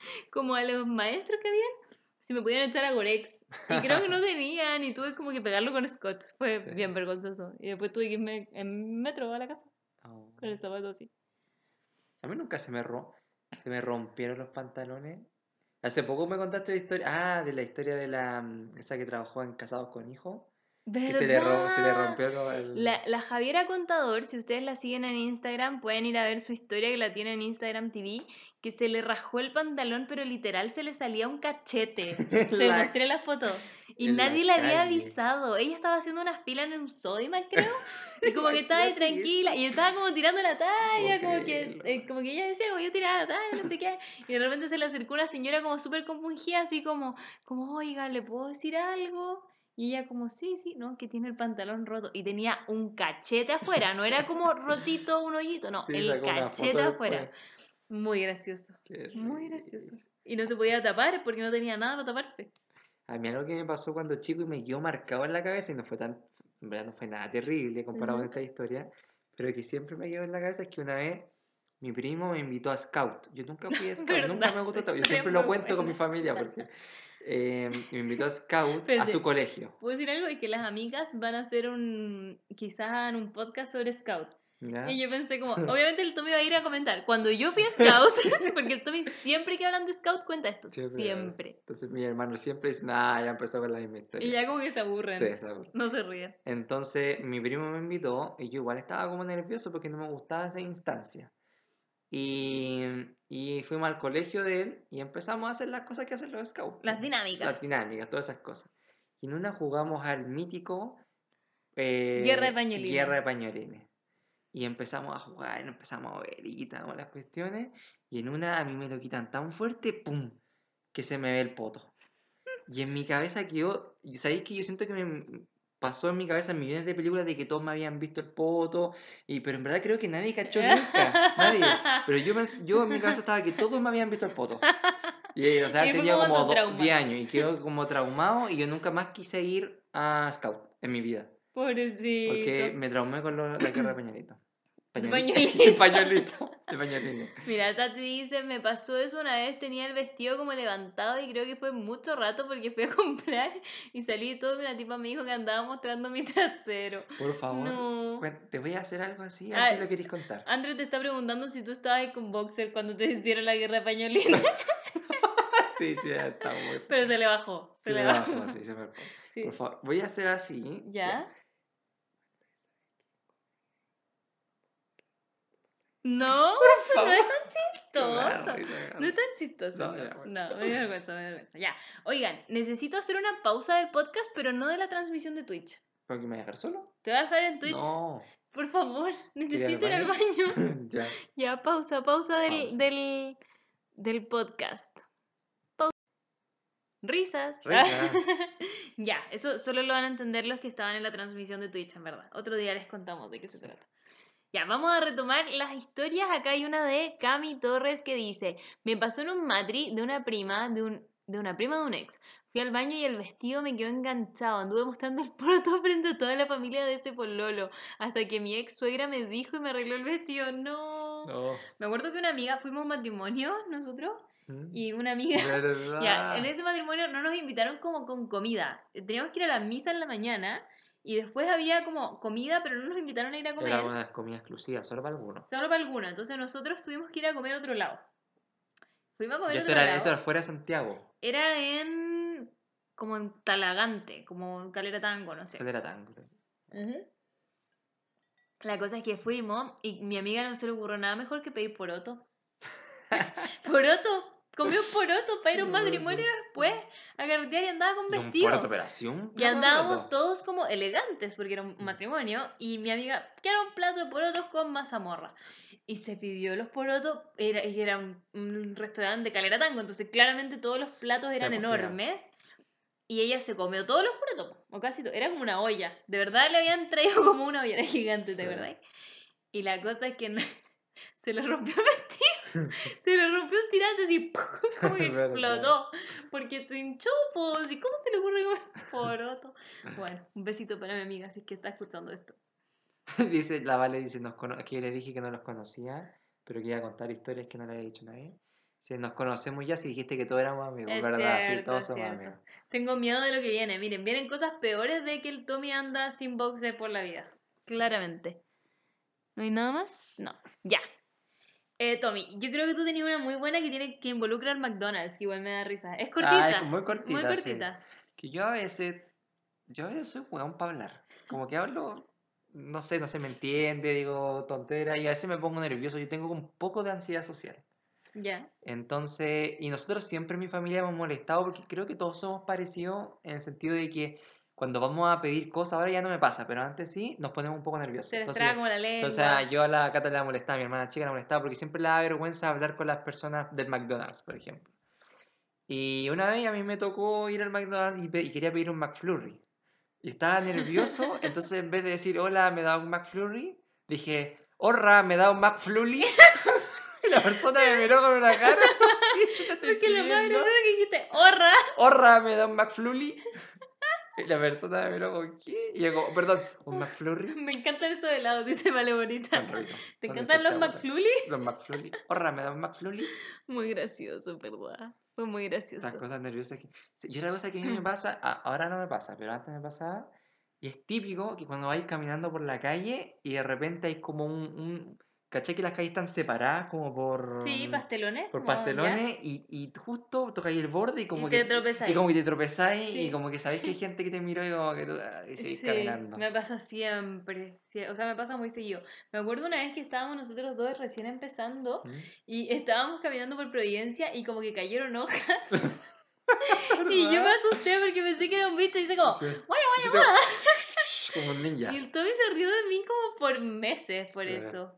como a los maestros que habían si me podían echar a Gorex. Y creo que no tenían y tuve como que pegarlo con scotch. Fue Sí. bien vergonzoso. Y después tuve que irme en metro a la casa No. con el zapato así. A mí nunca se me, ro- se me rompieron los pantalones. Hace poco me contaste la historia. Ah, de la historia de la. mm, Esa que trabajó en Casados con Hijos. Que se le, rompió todo el. La, la Javiera Contador, si ustedes la siguen en Instagram, pueden ir a ver su historia que la tiene en Instagram TV, que se le rajó el pantalón, pero literal se le salía un cachete. Te La- mostré la foto. Y En la nadie le había avisado. Ella estaba haciendo unas filas en un Sodimac, creo. Y como que estaba ahí tranquila. Y estaba como tirando la talla. Como que, eh, como que ella decía, como yo tiraba la talla, no sé qué. Y de repente se le acercó una señora como súper compungida, así como, como, oiga, ¿le puedo decir algo? Y ella como, sí, sí, no, que tiene el pantalón roto. Y tenía un cachete afuera. No era como rotito un hoyito, no. Sí, el cachete afuera. Muy gracioso. Muy gracioso. Y no se podía tapar porque no tenía nada para taparse. A mí algo que me pasó cuando chico y me quedó marcado en la cabeza y no fue tan, en verdad no fue nada terrible comparado con esta historia, pero que siempre me quedó en la cabeza es que una vez mi primo me invitó a Scout. Yo nunca fui a Scout, nunca me gustó Scout. Yo siempre lo cuento con mi familia porque eh, me invitó a Scout a Espérate. su colegio. Puedo decir algo y que las amigas van a hacer un, quizás en un podcast sobre Scout. ¿ya? Y yo pensé como, obviamente el Tommy va a ir a comentar. Cuando yo fui a Scout, porque el Tommy siempre que hablan de Scout cuenta esto, Siempre, siempre. Entonces mi hermano siempre dice, ah, ya empezó con la misma historia. Y ya como que se aburren. Sí, esa aburre. No se ríen. Entonces mi primo me invitó y yo igual estaba como nervioso porque no me gustaba esa instancia. Y, y fuimos al colegio de él y empezamos a hacer las cosas que hacen los scouts. Las po, dinámicas. Las dinámicas, todas esas cosas. Y en una jugamos al mítico eh, Guerra de pañolines. Guerra de pañolines. Y empezamos a jugar, empezamos a ver y quitamos las cuestiones. Y en una a mí me lo quitan tan fuerte, ¡pum! que se me ve el poto. Y en mi cabeza quedó, sabéis que yo siento que me pasó en mi cabeza millones de películas de que todos me habían visto el poto, y, pero en verdad creo que nadie cachó nunca, nadie. Pero yo, yo en mi cabeza estaba que todos me habían visto el poto. Y, o sea, Y tenía como como tu do- trauma. 10 años y quedó como traumado y yo nunca más quise ir a Scout en mi vida. Pobrecito. Porque me traumé con lo- la guerra de pañuelito. Pañuelito. pañuelito. pañuelito. De pañuelito. Mira, Tati dice, me pasó eso una vez, tenía el vestido como levantado y creo que fue mucho rato porque fui a comprar y salí y todo y la tipa me dijo que andaba mostrando mi trasero. Por favor, No. te voy a hacer algo así, Ah, así lo queréis contar. Andrés te está preguntando si tú estabas con boxer cuando te hicieron la guerra pañolina, Sí, sí, estamos. pero se le bajó, se, Se le bajó. bajó, sí, se me. Sí. Por favor, voy a hacer así. ¿Ya? No, no es tan chistoso. No es tan chistoso. No, No, me da vergüenza, me da vergüenza. Ya. Oigan, necesito hacer una pausa del podcast, pero no de la transmisión de Twitch. ¿Por qué me voy a dejar solo? Te voy a dejar en Twitch. No. Por favor, necesito ir al baño? ya. Ya, pausa, pausa del, Pausa. Del, del podcast. Pausa. Risas. Risas. ya, eso solo lo van a entender los que estaban en la transmisión de Twitch, en verdad. Otro día les contamos de qué se trata. Ya, vamos a retomar las historias. Acá hay una de Cami Torres que dice: Me pasó en un matri de una prima, de, un, de una prima de un ex. Fui al baño y el vestido me quedó enganchado. Anduve mostrando el poroto frente a toda la familia de ese pololo. Hasta que mi ex suegra me dijo y me arregló el vestido. No. No. Me acuerdo que una amiga, fuimos a un matrimonio nosotros, ¿Mm? y una amiga. ¿Verdad? Ya, en ese matrimonio no nos invitaron como con comida. Teníamos que ir a la misa en la mañana y después había como comida, pero no nos invitaron a ir a comer. Era una comida exclusiva, solo para algunos. Solo para algunos. Entonces nosotros tuvimos que ir a comer a otro lado. Fuimos a comer a otro era, lado. esto era fuera de Santiago. Era en. como en Talagante, como en Calera Tango, no sé. Esto era tango. La cosa es que fuimos y mi amiga no se le ocurrió nada mejor que pedir poroto. poroto. Comió poroto para ir a un matrimonio después a carretear y andaba con Y un vestido. un Y plato de andábamos todos como elegantes porque era un matrimonio y mi amiga, quiero un plato de porotos con mazamorra. Y se pidió los porotos, era, y era un, un restaurante de Calera Tango, entonces claramente todos los platos eran enormes. Y ella se comió todos los porotos, o casi todo. Era como una olla. De verdad le habían traído como una olla, era gigante, ¿te Sí. acordás? Y la cosa es que se le rompió el vestido. se le rompió un tirante así, como que explotó. Porque se hinchó, pues. ¿Y cómo se le ocurre comer poroto? Bueno, un besito para mi amiga, si es que está escuchando esto. dice, la Vale dice, nos cono- que yo le dije que no los conocía, pero que iba a contar historias que no le había dicho nadie. Si nos conocemos ya, si dijiste que todos éramos amigos, Es ¿verdad? sí, cierto, todos es somos cierto. amigos. Tengo miedo de lo que viene. Miren, vienen cosas peores de que el Tommy anda sin boxer por la vida. Claramente. ¿No hay nada más? No. Ya. Eh, Tommy, yo creo que tú tenías una muy buena que tiene que involucrar McDonald's, que igual me da risa. Es cortita. Ah, es muy cortita, Muy sí. cortita. Que yo a veces, yo a veces soy weón para hablar. Como que hablo, no sé, no se me entiende, digo tontera, y a veces me pongo nervioso. Yo tengo un poco de ansiedad social. Ya. Entonces, y nosotros siempre en mi familia hemos molestado porque creo que todos somos parecidos en el sentido de que cuando vamos a pedir cosas, ahora ya no me pasa, pero antes sí, nos ponemos un poco nerviosos. Se Entonces, como la lengua. entonces, ah, yo a la Cata la molestaba, a mi hermana chica la molestaba porque siempre le da vergüenza hablar con las personas del McDonald's, por ejemplo. Y una vez a mí me tocó ir al McDonald's y, y quería pedir un McFlurry. Y estaba nervioso, entonces en vez de decir hola, me da un McFlurry, dije, horra, me da un McFlurry. y la persona me miró con una cara. ¿Qué chucha estoy Porque lo más gracioso es que dijiste, horra. horra, me da un McFlurry. La persona me miró como, ¿qué? Y yo como, perdón, ¿un McFlurry? Me encantan esos helados, dice Vale Bonita. ¿Te encantan los. McFlurry? Los McFlurry. Horra, me da un McFlurry. Muy gracioso, ¿verdad? Fue muy gracioso. cosas nerviosas que... Yo la cosa que a mí me pasa, ahora no me pasa, pero antes me pasaba, y es típico que cuando vais caminando por la calle y de repente hay como un... un ¿Cachai que las calles están separadas como por... Sí, pastelones. por pastelones y, y justo tocáis el borde y como te que... tropezáis. Y como que te tropezáis Sí. y como que sabéis que hay gente que te miró y como que tú ah, y seguís Sí, caminando. me pasa siempre. o sea, me pasa muy seguido. Me acuerdo una vez que estábamos nosotros dos recién empezando ¿Mm? y estábamos caminando por Providencia y como que cayeron hojas. y yo me asusté porque pensé que era un bicho y hice como, Sí. guaya, guaya, te- Como un ninja. Y el Tommy se rió de mí como por meses por eso.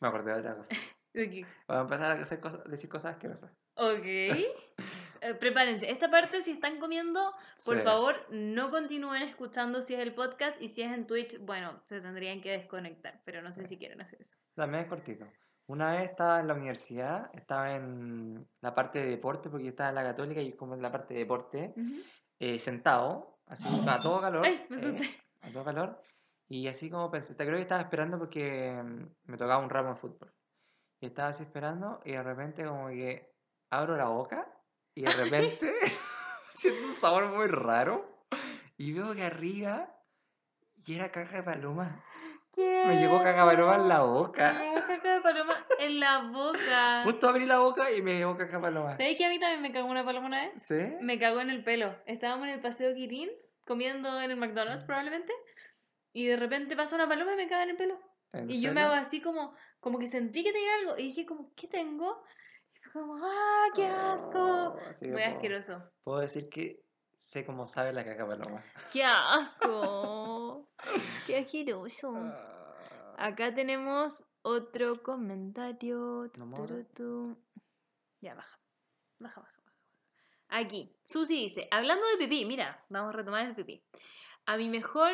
Me acordé de otra cosa. Que, Vamos a empezar a hacer cosas, decir cosas asquerosas. Ok. Eh, prepárense. Esta parte, si están comiendo, por Sí. favor, no continúen escuchando si es el podcast y si es en Twitch, bueno, se tendrían que desconectar, pero no sé si quieren hacer eso. También es cortito. Una vez estaba en la universidad, estaba en la parte de deporte, porque yo estaba en la católica y como en la parte de deporte, eh, sentado, así a todo calor. Ay, me eh, asusté. a todo calor. Y así como pensé, te creo que estaba esperando porque mm, me tocaba un ramo de fútbol. Y estaba así esperando y de repente como que abro la boca y de repente siento un sabor muy raro y veo que arriba y era caja de paloma. Me llegó caca de paloma en la Me boca. llegó caca de paloma en la boca. Justo abrí la boca y me llegó caca de paloma. ¿Sabes que a mí también me cagó una paloma una vez? ¿Sí? Me cagó en el pelo. Estábamos en el paseo Kirin, comiendo en el McDonald's probablemente, y de repente pasa una paloma y me caga en el pelo. ¿En Y yo me hago así como, como que sentí que tenía algo. Y dije como, ¿qué tengo? Y fue como, ¡ah, qué asco! Oh, Muy asqueroso. Puedo decir que sé cómo sabe la caca paloma. ¡Qué asco! ¡Qué asqueroso! Ah. Acá tenemos otro comentario. No. Ya, baja. Baja, baja, baja. Aquí, Susi dice, hablando de pipí, mira, vamos a retomar el pipí. A mi mejor...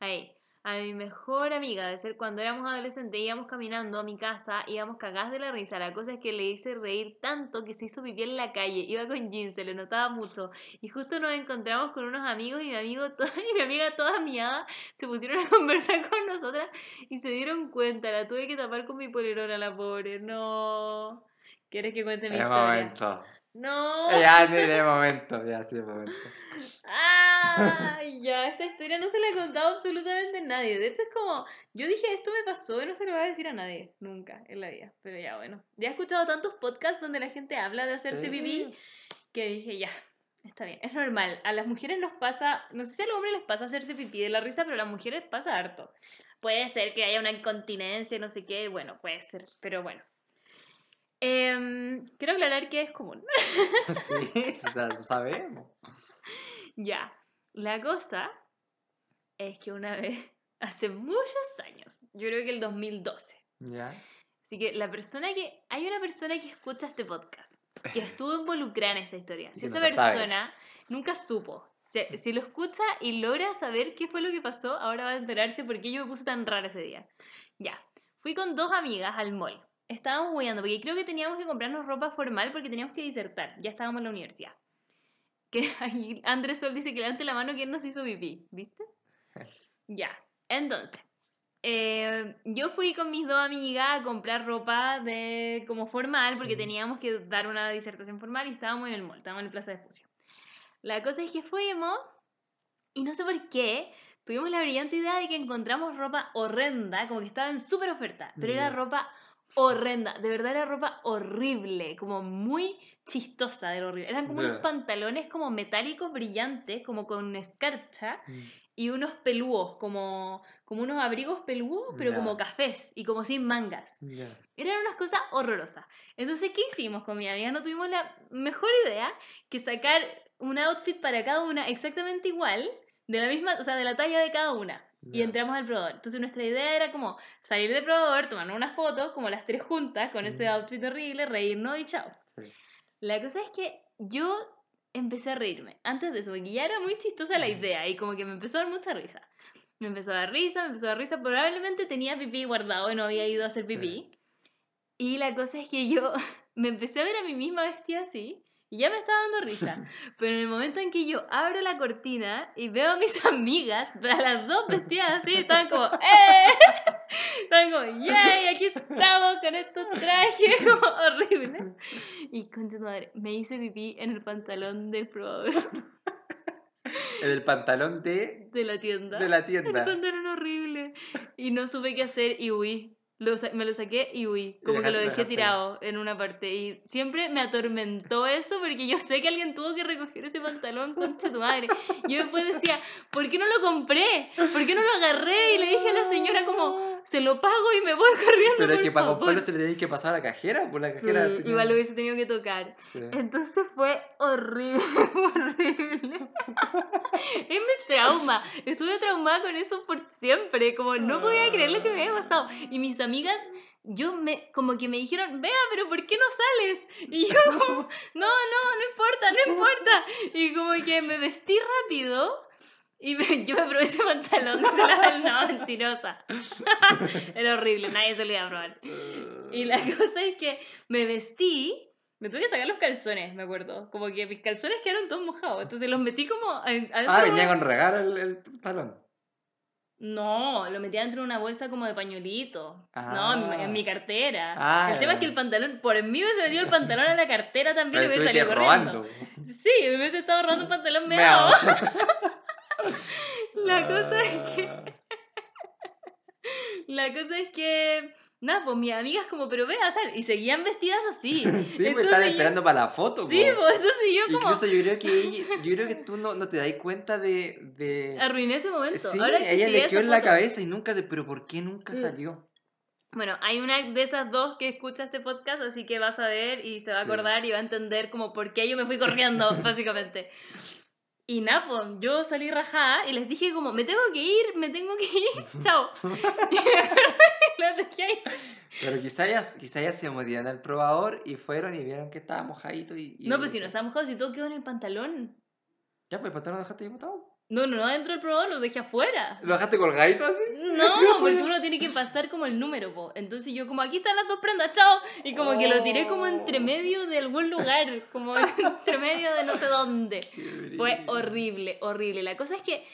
Ahí. A mi mejor amiga de ser cuando éramos adolescentes, íbamos caminando a mi casa, íbamos cagadas de la risa. La cosa es que le hice reír tanto que se hizo pipí en la calle. Iba con jeans, se le notaba mucho. Y justo nos encontramos con unos amigos y mi amigo y mi amiga toda miada se pusieron a conversar con nosotras y se dieron cuenta. La tuve que tapar con mi polerón a la pobre. No. ¿Quieres que cuente mi De historia? momento. No. Ya, ni de momento, ya, sí, de momento. Ah, ya, esta historia no se la he contado absolutamente a nadie. De hecho, es como, yo dije, esto me pasó y no se lo voy a decir a nadie, nunca en la vida. Pero ya, bueno. Ya he escuchado tantos podcasts donde la gente habla de hacerse pipí que dije, ya, está bien, es normal. A las mujeres nos pasa, no sé si a los hombres les pasa hacerse pipí de la risa, pero a las mujeres pasa harto. Puede ser que haya una incontinencia, no sé qué, bueno, puede ser, pero bueno. Em, quiero aclarar que es común. Sí, lo sabemos. Ya, la cosa es que una vez, hace muchos años, yo creo que el 2012, Ya. así que la persona que, hay una persona que escucha este podcast, que estuvo involucrada en esta historia. Si esa lo sabe. persona nunca supo, si, si lo escucha y logra saber qué fue lo que pasó, ahora va a enterarse por qué yo me puse tan rara ese día. Ya, fui con dos amigas al mall. Estábamos huyendo porque creo que teníamos que comprarnos ropa formal porque teníamos que disertar. Ya estábamos en la universidad. Que Andrés Sol dice que levante la mano quien nos hizo pipí, ¿viste? Ya, entonces, eh, yo fui con mis dos amigas a comprar ropa de como formal porque Ujú. teníamos que dar una disertación formal y estábamos en el mall, estábamos en la plaza de Espucio. La cosa es que fuimos y no sé por qué tuvimos la brillante idea de que encontramos ropa horrenda, como que estaba en súper oferta, pero era Ya. ropa horrenda, de verdad era ropa horrible, como muy chistosa de lo horrible. Eran como unos pantalones como metálicos brillantes, como con escarcha, Mm. y unos pelúos, como, como unos abrigos pelúos, pero como cafés y como sin mangas. Eran unas cosas horrorosas. Entonces, ¿qué hicimos con mi amiga? No tuvimos la mejor idea que sacar un outfit para cada una exactamente igual, de la misma, o sea, de la talla de cada una. Y entramos al probador. Entonces nuestra idea era como salir del probador, tomarnos unas fotos, como las tres juntas, con ese Mm. outfit horrible, reírnos y chao. Sí. La cosa es que yo empecé a reírme. Antes de eso, porque ya era muy chistosa la Mm. idea y como que me empezó a dar mucha risa. Me empezó a dar risa, me empezó a dar risa. Probablemente tenía pipí guardado y no había ido a hacer Sí. pipí. Y la cosa es que yo me empecé a ver a mí misma vestida así y ya me estaba dando risa. Pero en el momento en que yo abro la cortina y veo a mis amigas, a las dos vestidas así, estaban como, ¡eh! Estaban como, ¡yay! Aquí estamos con estos trajes como horribles. Y concha tu madre, me hice pipí en el pantalón del probador En el pantalón de, de la tienda. de la El tienda. pantalón horrible. Y no supe qué hacer y huí. Lo me lo saqué y huí. Como que lo dejé tirado en una parte. Y siempre me atormentó eso porque yo sé que alguien tuvo que recoger ese pantalón, concha tu madre. Yo después decía, ¿por qué no lo compré? ¿Por qué no lo agarré? Y le dije a la señora como, se lo pago y me voy corriendo. Pero es que para favor". comprarlo se le tenía que pasar a la cajera, por la Sí, cajera. tenía- igual lo hubiese tenido que tocar. Sí. Entonces fue horrible, horrible. es mi trauma. Estuve traumada con eso por siempre. Como no podía creer lo que me había pasado. Y mis amigas, yo me, como que me dijeron, vea, pero ¿por qué no sales? Y yo como, no, no, no importa, no importa. Y como que me vestí rápido. Y me- yo me probé ese pantalón de la no, mentirosa. Era horrible, nadie se lo iba a probar. Y la cosa es que me vestí, me tuve que sacar los calzones, me acuerdo. Como que mis calzones quedaron todos mojados. Entonces los metí como. Ah, venía con regalo el, el pantalón. No, lo metí dentro de una bolsa como de pañuelito. No, en, mi- en mi cartera. Ah, el tema es que el pantalón, por mí me hubiese metido el pantalón en la cartera también y hubiese salido corriendo. robando. Sí, me hubiese estado robando un pantalón meado. La cosa es que. Ah. La cosa es que. Nada, pues mis amigas como, pero vea, sal. Y seguían vestidas así. Sí, me Entonces están yo- esperando para la foto. Sí, po. pues entonces yo como. Incluso yo creo que ella- yo creo que tú no, no te das cuenta de, de... Arruiné ese momento. Sí, Ahora ella le quedó en la cabeza y nunca te... Pero ¿por qué nunca Mm. salió? Bueno, hay una de esas dos que escucha este podcast, así que vas a ver y se va a Sí. acordar y va a entender como por qué yo me fui corriendo, básicamente. Y nada, pues, yo salí rajada y les dije como, me tengo que ir, me tengo que ir, chao. y las dejé ahí. Pero quizá quizá ellas se movían al probador y fueron y vieron que estaba mojadito y... y- No, pues si no estaba mojado, si todo quedó en el pantalón. Ya, pues el pantalón lo dejaste ahí botado. No, no, no, dentro del probador lo dejé afuera. ¿Lo dejaste colgadito así? No, porque uno tiene que pasar como el número, po. Entonces yo como, aquí están las dos prendas, chao. Y como que lo tiré como entre Oh. medio de algún lugar, como entre medio de no sé dónde. Fue horrible, horrible. La cosa es que,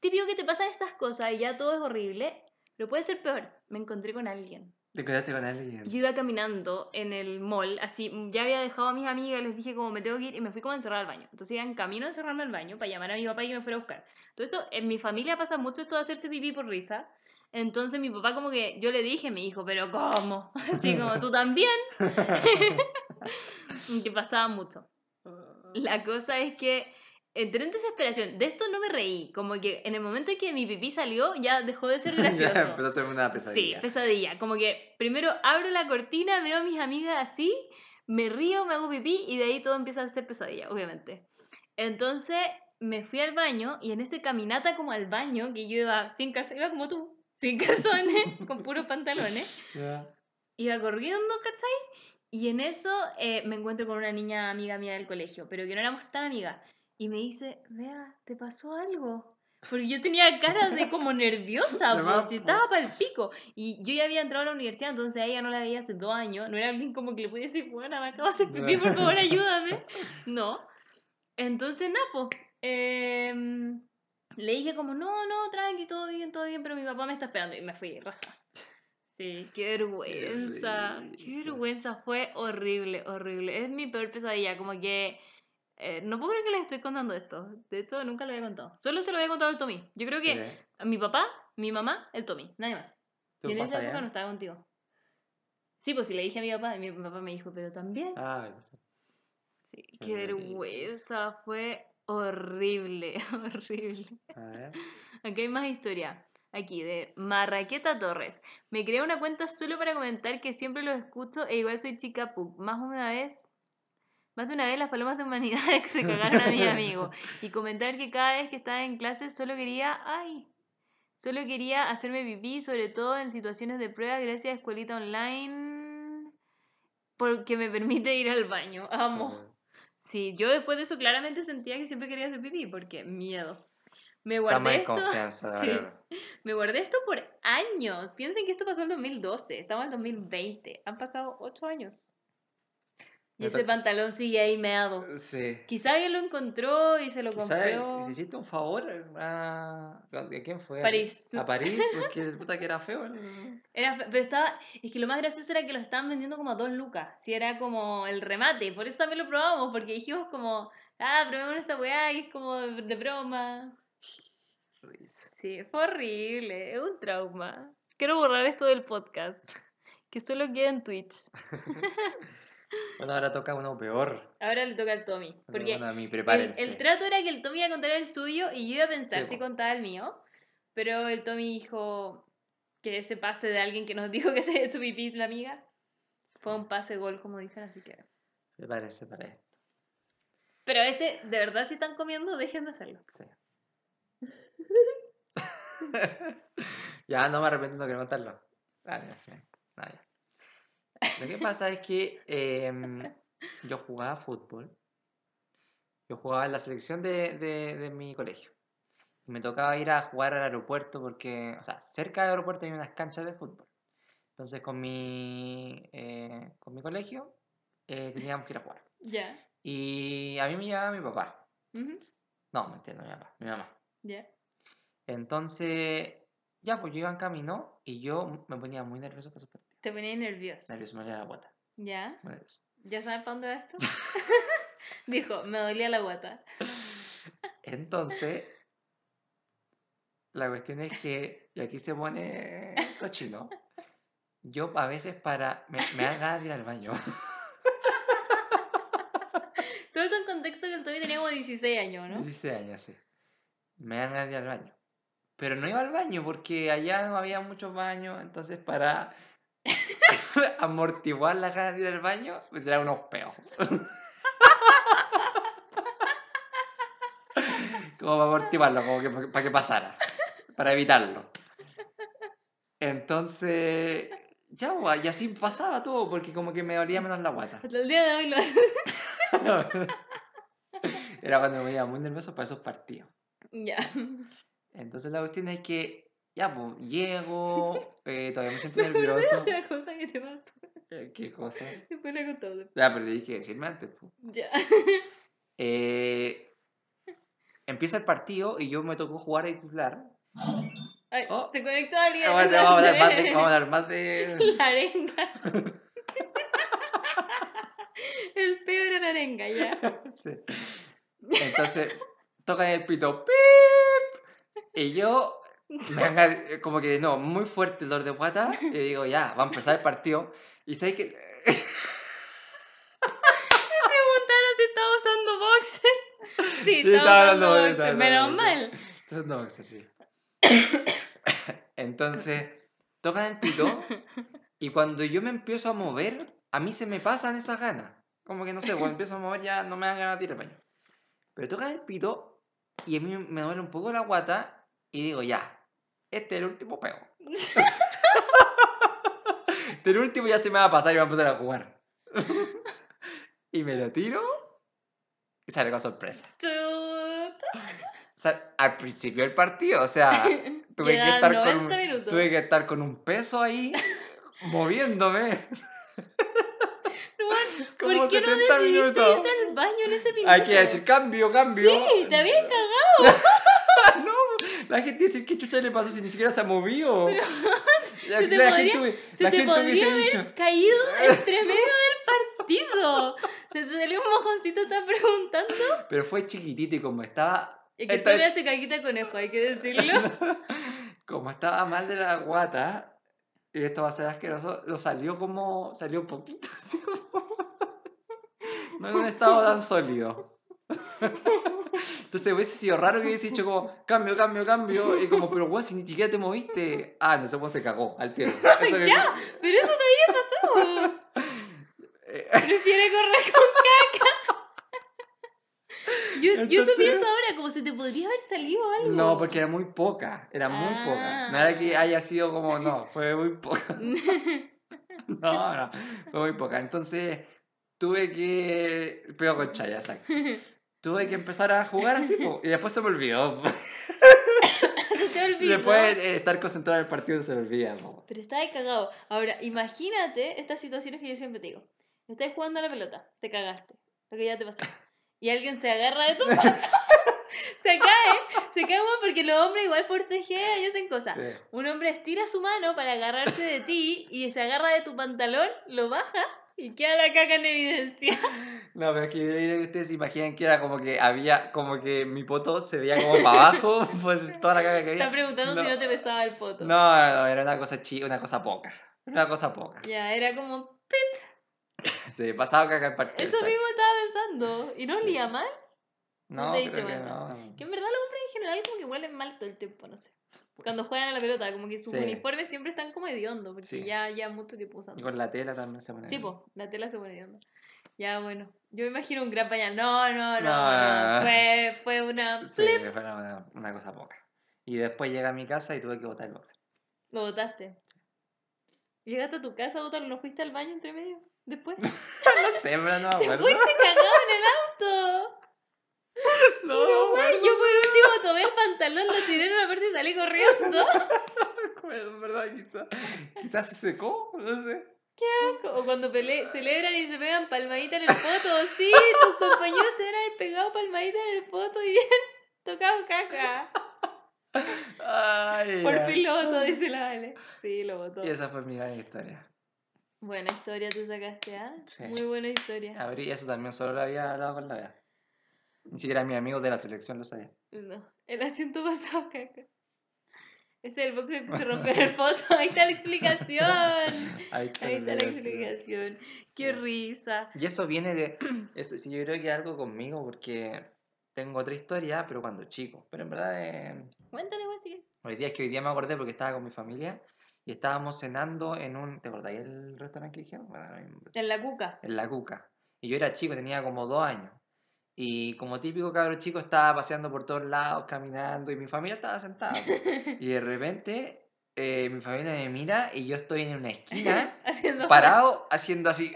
típico que te pasan estas cosas y ya todo es horrible, pero puede ser peor. Me encontré con alguien. Te quedaste con alguien. Yo iba caminando en el mall, así, mm, ya había dejado a mis amigas, les dije como me tengo que ir y me fui como a encerrar al baño. Entonces iba en camino a encerrarme al baño para llamar a mi papá y que me fuera a buscar. Todo esto, en mi familia pasa mucho esto de hacerse pipí por risa. Entonces mi papá como que, yo le dije, me dijo, pero ¿cómo? Así como, ¿tú también? que pasaba mucho. La cosa es que entré en desesperación. De esto no me reí. Como que en el momento en que mi pipí salió, ya dejó de ser gracioso. ya empezó a ser una Sí, pesadilla. pesadilla. Como que primero abro la cortina, veo a mis amigas así, me río, me hago pipí y de ahí todo empieza a ser pesadilla, obviamente. Entonces me fui al baño y en ese caminata como al baño, que yo iba sin calzones, iba como tú, sin calzones, con puros pantalones, Ya. iba corriendo, ¿cachai? Y en eso eh, me encuentro con una niña amiga mía del colegio, pero que no éramos tan amigas. Y me dice, vea, ¿te pasó algo? Porque yo tenía cara de como nerviosa, pues, más, po. estaba para el pico. Y yo ya había entrado a la universidad, entonces a ella no la veía hace dos años. No era alguien como que le pudiese decir, bueno, me acabo de pipí, por favor, ayúdame. No. Entonces, Napo, em, le dije como, no, no, tranqui, todo bien, todo bien, pero mi papá me está esperando. Y me fui, raja. Sí, qué vergüenza. Qué vergüenza, fue horrible, horrible. Es mi peor pesadilla, como que... eh, no puedo creer que les estoy contando esto. De esto nunca lo había contado. Solo se lo había contado al Tommy. Yo creo que Sí. a mi papá, mi mamá, el Tommy. Nadie más. ¿Tú Y en esa época no estaba contigo. Sí, pues si le dije a mi papá, mi papá me dijo, pero también. Ah, sé. Sí, Qué qué vergüenza. fue horrible, horrible. A ver. Aquí hay más historia. Aquí, de Marraqueta Torres. Me creé una cuenta solo para comentar que siempre los escucho e igual soy chica pug. Más una vez, más de una vez las palomas de humanidades que se cagaron a mi amigo. Y comentar que cada vez que estaba en clase solo quería, ay, solo quería hacerme pipí, sobre todo en situaciones de prueba, gracias a Escuelita Online, porque me permite ir al baño. Amo. Sí, yo después de eso claramente sentía que siempre quería hacer pipí, porque miedo. Me guardé esto. confianza, sí, me guardé esto por años. Piensen que esto pasó en 2012, estamos en 2020. Han pasado 8 años. Y ese pantalón sigue ahí meado. Sí. Quizá alguien lo encontró y se lo ¿Sabes? compró. Si hiciste un favor a... ¿A quién fue? París. A París, porque puta que era feo. el- Era, fe- pero estaba, es que lo más gracioso era que lo estaban vendiendo como a dos lucas. Si era como el remate. Por eso también lo probamos, porque dijimos como, ah, probemos esta weá y es como de, de broma. Risa. Sí, fue horrible, es un trauma. Quiero borrar esto del podcast, que solo queda en Twitch. Bueno, ahora toca uno peor. Ahora le toca al Tommy, porque Bueno, a mí, el, prepárense. el trato era que el Tommy iba a contar el suyo y yo iba a pensar Sí, si po. contaba el mío, pero el Tommy dijo que ese pase de alguien que nos dijo que se tu pipí la amiga fue un pase gol, como dicen, así que... Prepárense para esto. Pero este, de verdad, si están comiendo, dejen de hacerlo. Sí. ya no me arrepiento, no quiero contarlo. Vale, ya. Lo que pasa es que em, yo jugaba fútbol. Yo jugaba en la selección de, de- de mi colegio. Y me tocaba ir a jugar al aeropuerto porque, o sea, cerca del aeropuerto hay unas canchas de fútbol. Entonces con mi, eh, con mi colegio eh, teníamos que ir a jugar. Ya. Y a mí me llevaba mi papá. ujú, No, mentira, no mi papá, mi mamá. Ya. Entonces, ya, pues yo iba en camino y yo me ponía muy nervioso para esos partidos. Te ponía nervioso. Nervioso, me dolía la guata. Ya. Nervioso. ¿Ya sabes para dónde va esto? Dijo, me dolía la guata. Entonces, la cuestión es que, y aquí se pone cochino, yo a veces para, me, me de ir al baño. Todo esto en contexto que el Tommy tenía como 16 años, ¿no? 16 años, sí. Me dan ir al baño. Pero no iba al baño porque allá no había muchos baños, entonces para amortiguar las ganas de ir al baño, me tiraba unos peos. como para amortiguarlo, como que para que pasara, para evitarlo. Entonces, ya, pues, y así pasaba todo, porque como que me dolía menos la guata. Hasta el día de hoy lo haces. Era cuando me ponía muy nervioso para esos partidos. Ya. Entonces la cuestión es que, ya, pues, llego, eh, todavía me siento nervioso. La cosa que te pasó. Eh, ¿Qué cosa? Después la contamos. Ya, pero tenéis que decirme antes, pues. Ya. Eh, empieza el partido y yo me tocó jugar a titular. Ay, Oh. Se conectó alguien. Ah, bueno, vamos a hablar más de... Vamos a hablar más de... La arenga. El peor era la arenga, ya. Sí. Entonces, toca el pito, ¡pip! Y yo, me eh, como que no, muy fuerte el dolor de guata, y digo, ya, va a empezar el partido. Y sabes que. Preguntaron si estaba usando boxers. Sí, Sí, estaba estaba usando usando- boxers. estaba Menos usando mal. Entonces, no, boxer, sí. Entonces, tocan el pito, y cuando yo me empiezo a mover, a mí se me pasan esas ganas. Como que no sé, cuando empiezo a mover ya no me dan ganas de ir al baño. Pero tocan el pito, y a mí me duele un poco la guata, y digo, ya, este es el último pego. Este el último ya se me va a pasar y va a empezar a jugar. y me lo tiro, y sale con sorpresa. O sea, al principio del partido, o sea, tuve que, estar con 90 un, minutos. tuve que estar con un peso ahí, moviéndome. Como ¿Por qué no 70 decidiste minutos. irte al baño en ese minuto? Hay que decir cambio, cambio. Sí, te habías cagado. La gente dice qué chucha le pasó si ni siquiera se ha movido. la, se te la podría- gente, Se la te gente podría haber dicho. caído entre medio del partido. Se te salió un mojoncito, está preguntando. Pero fue chiquitito y como estaba. Es que me es- hace caquita conejo, hay que decirlo. como estaba mal de la guata, y esto va a ser asqueroso, lo salió como. salió un poquito así como. no en un estado tan sólido. Entonces hubiese sido raro que hubiese dicho como, cambio, cambio, cambio, y como, pero weón, si ni siquiera te moviste. Ah, no sé cómo se cagó al tiro. Que- Ya, pero eso todavía pasó. Eh, Prefiere correr con caca. Yo, yo Entonces- pienso ahora, como si te podría haber salido algo. No, porque era muy poca, era muy poca. No era que Ah. haya sido como, no, fue muy poca. No, no, fue muy poca. Entonces tuve que. Pego con chaya, exacto. Tuve que empezar a jugar así, po, y después se me olvidó. Se te olvidó. Después de estar concentrado en el partido se me olvida. po. Pero estás ahí cagado. Ahora, imagínate estas situaciones que yo siempre te digo. Estás jugando a la pelota, te cagaste, lo que ya te pasó. Y alguien se agarra de tu pato. se cae, se cae porque los hombres igual forcejean y hacen cosas. Sí. Un hombre estira su mano para agarrarse de ti y se agarra de tu pantalón, lo baja y queda la caca en evidencia. No, pero es que ustedes se imaginan que era como que había, como que mi poto se veía como para abajo por toda la caga que había. Está preguntando si No. no te besaba el foto. No, no, era una cosa chica, una cosa poca. Una cosa poca. Ya, era como. Se pasaba caca en partido. Eso mismo estaba pensando. ¿Y no olía mal? No, te creo que no. Que en verdad los hombres en general como que huelen mal todo el tiempo, no sé. Cuando juegan a la pelota, como que sus Pues, Sí. uniformes siempre están como hediondos, porque Sí. ya, ya mucho tiempo Y usando. con la tela también se pone. Sí, pues, la tela se pone hedionda. Ya, bueno. Yo me imagino un gran pañal. No, no, no. No. no. Fue, fue una... Sí, fue una, una cosa poca. Y después llegué a mi casa y tuve que botar el boxer. Lo botaste. Llegaste a tu casa a botarlo, ¿no fuiste al baño entre medio? Después. No sé, pero no me acuerdo. Fuiste cagado en el auto. No, Pero, yo por último tomé el pantalón, lo tiré en una parte y salí corriendo. en verdad, quizás. Quizás se secó, no sé. O cuando pele celebran y se pegan palmadita en el foto. Sí, tus compañeros te haber pegado palmadita en el foto y tocado caca. Ay, Por ya. fin lo votó, dice la Vale. Sí, lo votó. Y esa fue mi gran historia. Buena historia te sacaste, ¿ah? Sí. Muy buena historia. Abrí eso también, solo lo había hablado con la Bea. Ni siquiera mi amigo de la selección lo sabía. No, el asiento pasado caca. Ese es el boxer que se rompió en el foto. Ahí está la explicación. Ahí está, Ahí está la explicación. Qué Sí. risa. Y eso viene de. Eso, sí, yo creo que algo conmigo porque tengo otra historia, pero cuando chico. Pero en verdad, eh, Cuéntale, igual si hoy día es que hoy día me acordé porque estaba con mi familia y estábamos cenando en un. ¿Te acordáis el restaurante que? Bueno, en- En la cuca. en la Cuca. Y yo era chico, tenía como dos años. Y como típico cabro chico estaba paseando por todos lados, caminando, y mi familia estaba sentada. Y de repente eh, mi familia me mira y yo estoy en una esquina, Haciendo. parado, haciendo así.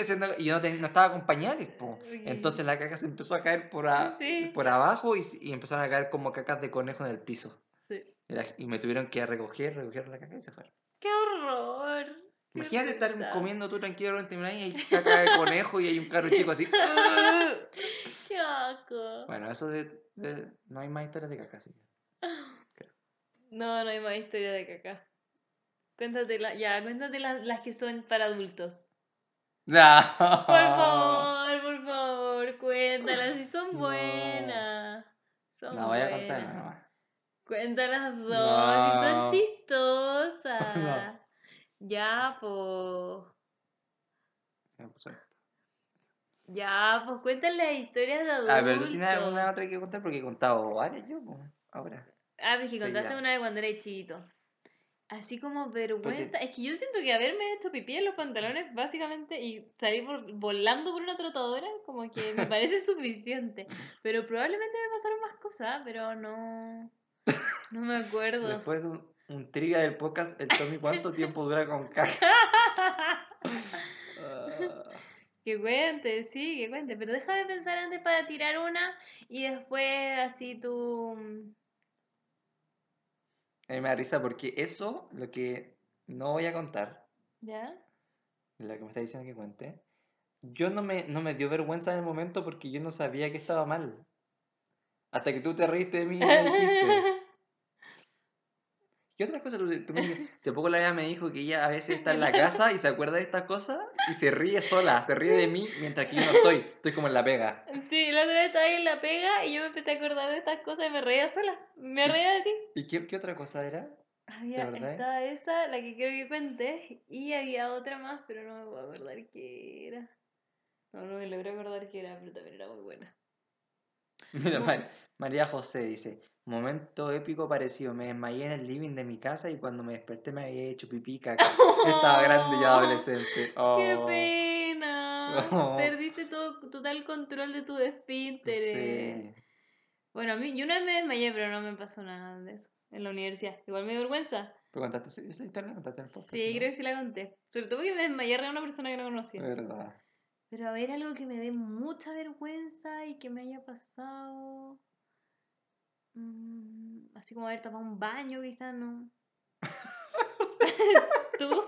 Haciendo- y yo no, ten- no estaba con pañales. po. Entonces la caca se empezó a caer por, a- Sí. por abajo y, empezaron a caer como cacas de conejo en el piso. Sí. Y, la- y me tuvieron que recoger, recoger la caca y se fueron. ¡Qué horror! Imagínate estar comiendo tú año y hay caca de conejo y hay un carro chico así. ¡Qué asco! Bueno, eso de, de- No hay más historias de caca, sí. No, no hay más historia de caca. Cuéntate, la- ya, cuéntate la- las que son para adultos. No. Por favor, por favor, cuéntalas si son buenas. Son No voy a contar nada más. Cuéntalas dos, No. si son chistosas. No. Ya, pues. Ya, pues cuéntale las historias de adultos. Ah, pero tú tienes alguna otra que contar porque he contado varias yo, pues, ahora. Ah, pues que contaste ya. una de cuando eras chiquito. Así como vergüenza. Es que yo siento que haberme hecho pipí en los pantalones, básicamente, y salir por- volando por una trotadora, como que me parece suficiente. Pero probablemente me pasaron más cosas, pero no. No me acuerdo. Después de un, un trivia del podcast, el Tommy, ¿cuánto tiempo dura con caca? Ah, que cuente, sí, que cuente. Pero déjame pensar antes para tirar una y después así tú. mm, a mí me da risa porque eso, lo que no voy a contar, ¿Ya? lo que me está diciendo que cuente, yo no me, no me dio vergüenza en el momento porque yo no sabía que estaba mal. Hasta que tú te reíste de mí y me dijiste. ¿Qué me dijiste? Hace poco la Bea me dijo que ella a veces está en la casa y se acuerda de estas cosas y se ríe sola, se ríe de mí mientras que yo no estoy, estoy como en la pega. Sí, la otra vez estaba ahí en la pega y yo me empecé a acordar de estas cosas y me reía sola. Me reía de ti. ¿Y qué, qué otra cosa era? Había, verdad? estaba esa, la que creo que cuente, y había otra más, pero no me puedo acordar qué era. No, no me logré acordar que era, pero también era muy buena. Mira, María José dice, momento épico parecido, me desmayé en el living de mi casa y cuando me desperté me había hecho pipí caca. Estaba grande y adolescente. ¡Qué Oh, pena! Oh. Perdiste todo total control de tu esfínteres. sí. Bueno, a mí, yo una vez me desmayé, pero no me pasó nada de eso en la universidad. Igual me dio vergüenza. ¿Pero contaste esa- esa historia? ¿La ¿Contaste en el podcast? Sí, no? creo que sí la conté. Sobre todo porque me desmayé a una persona que no conocía. Verdad. Pero a ver, algo que me dé mucha vergüenza y que me haya pasado. Mm, así como haber tapado un baño, quizás no. ¿Tú?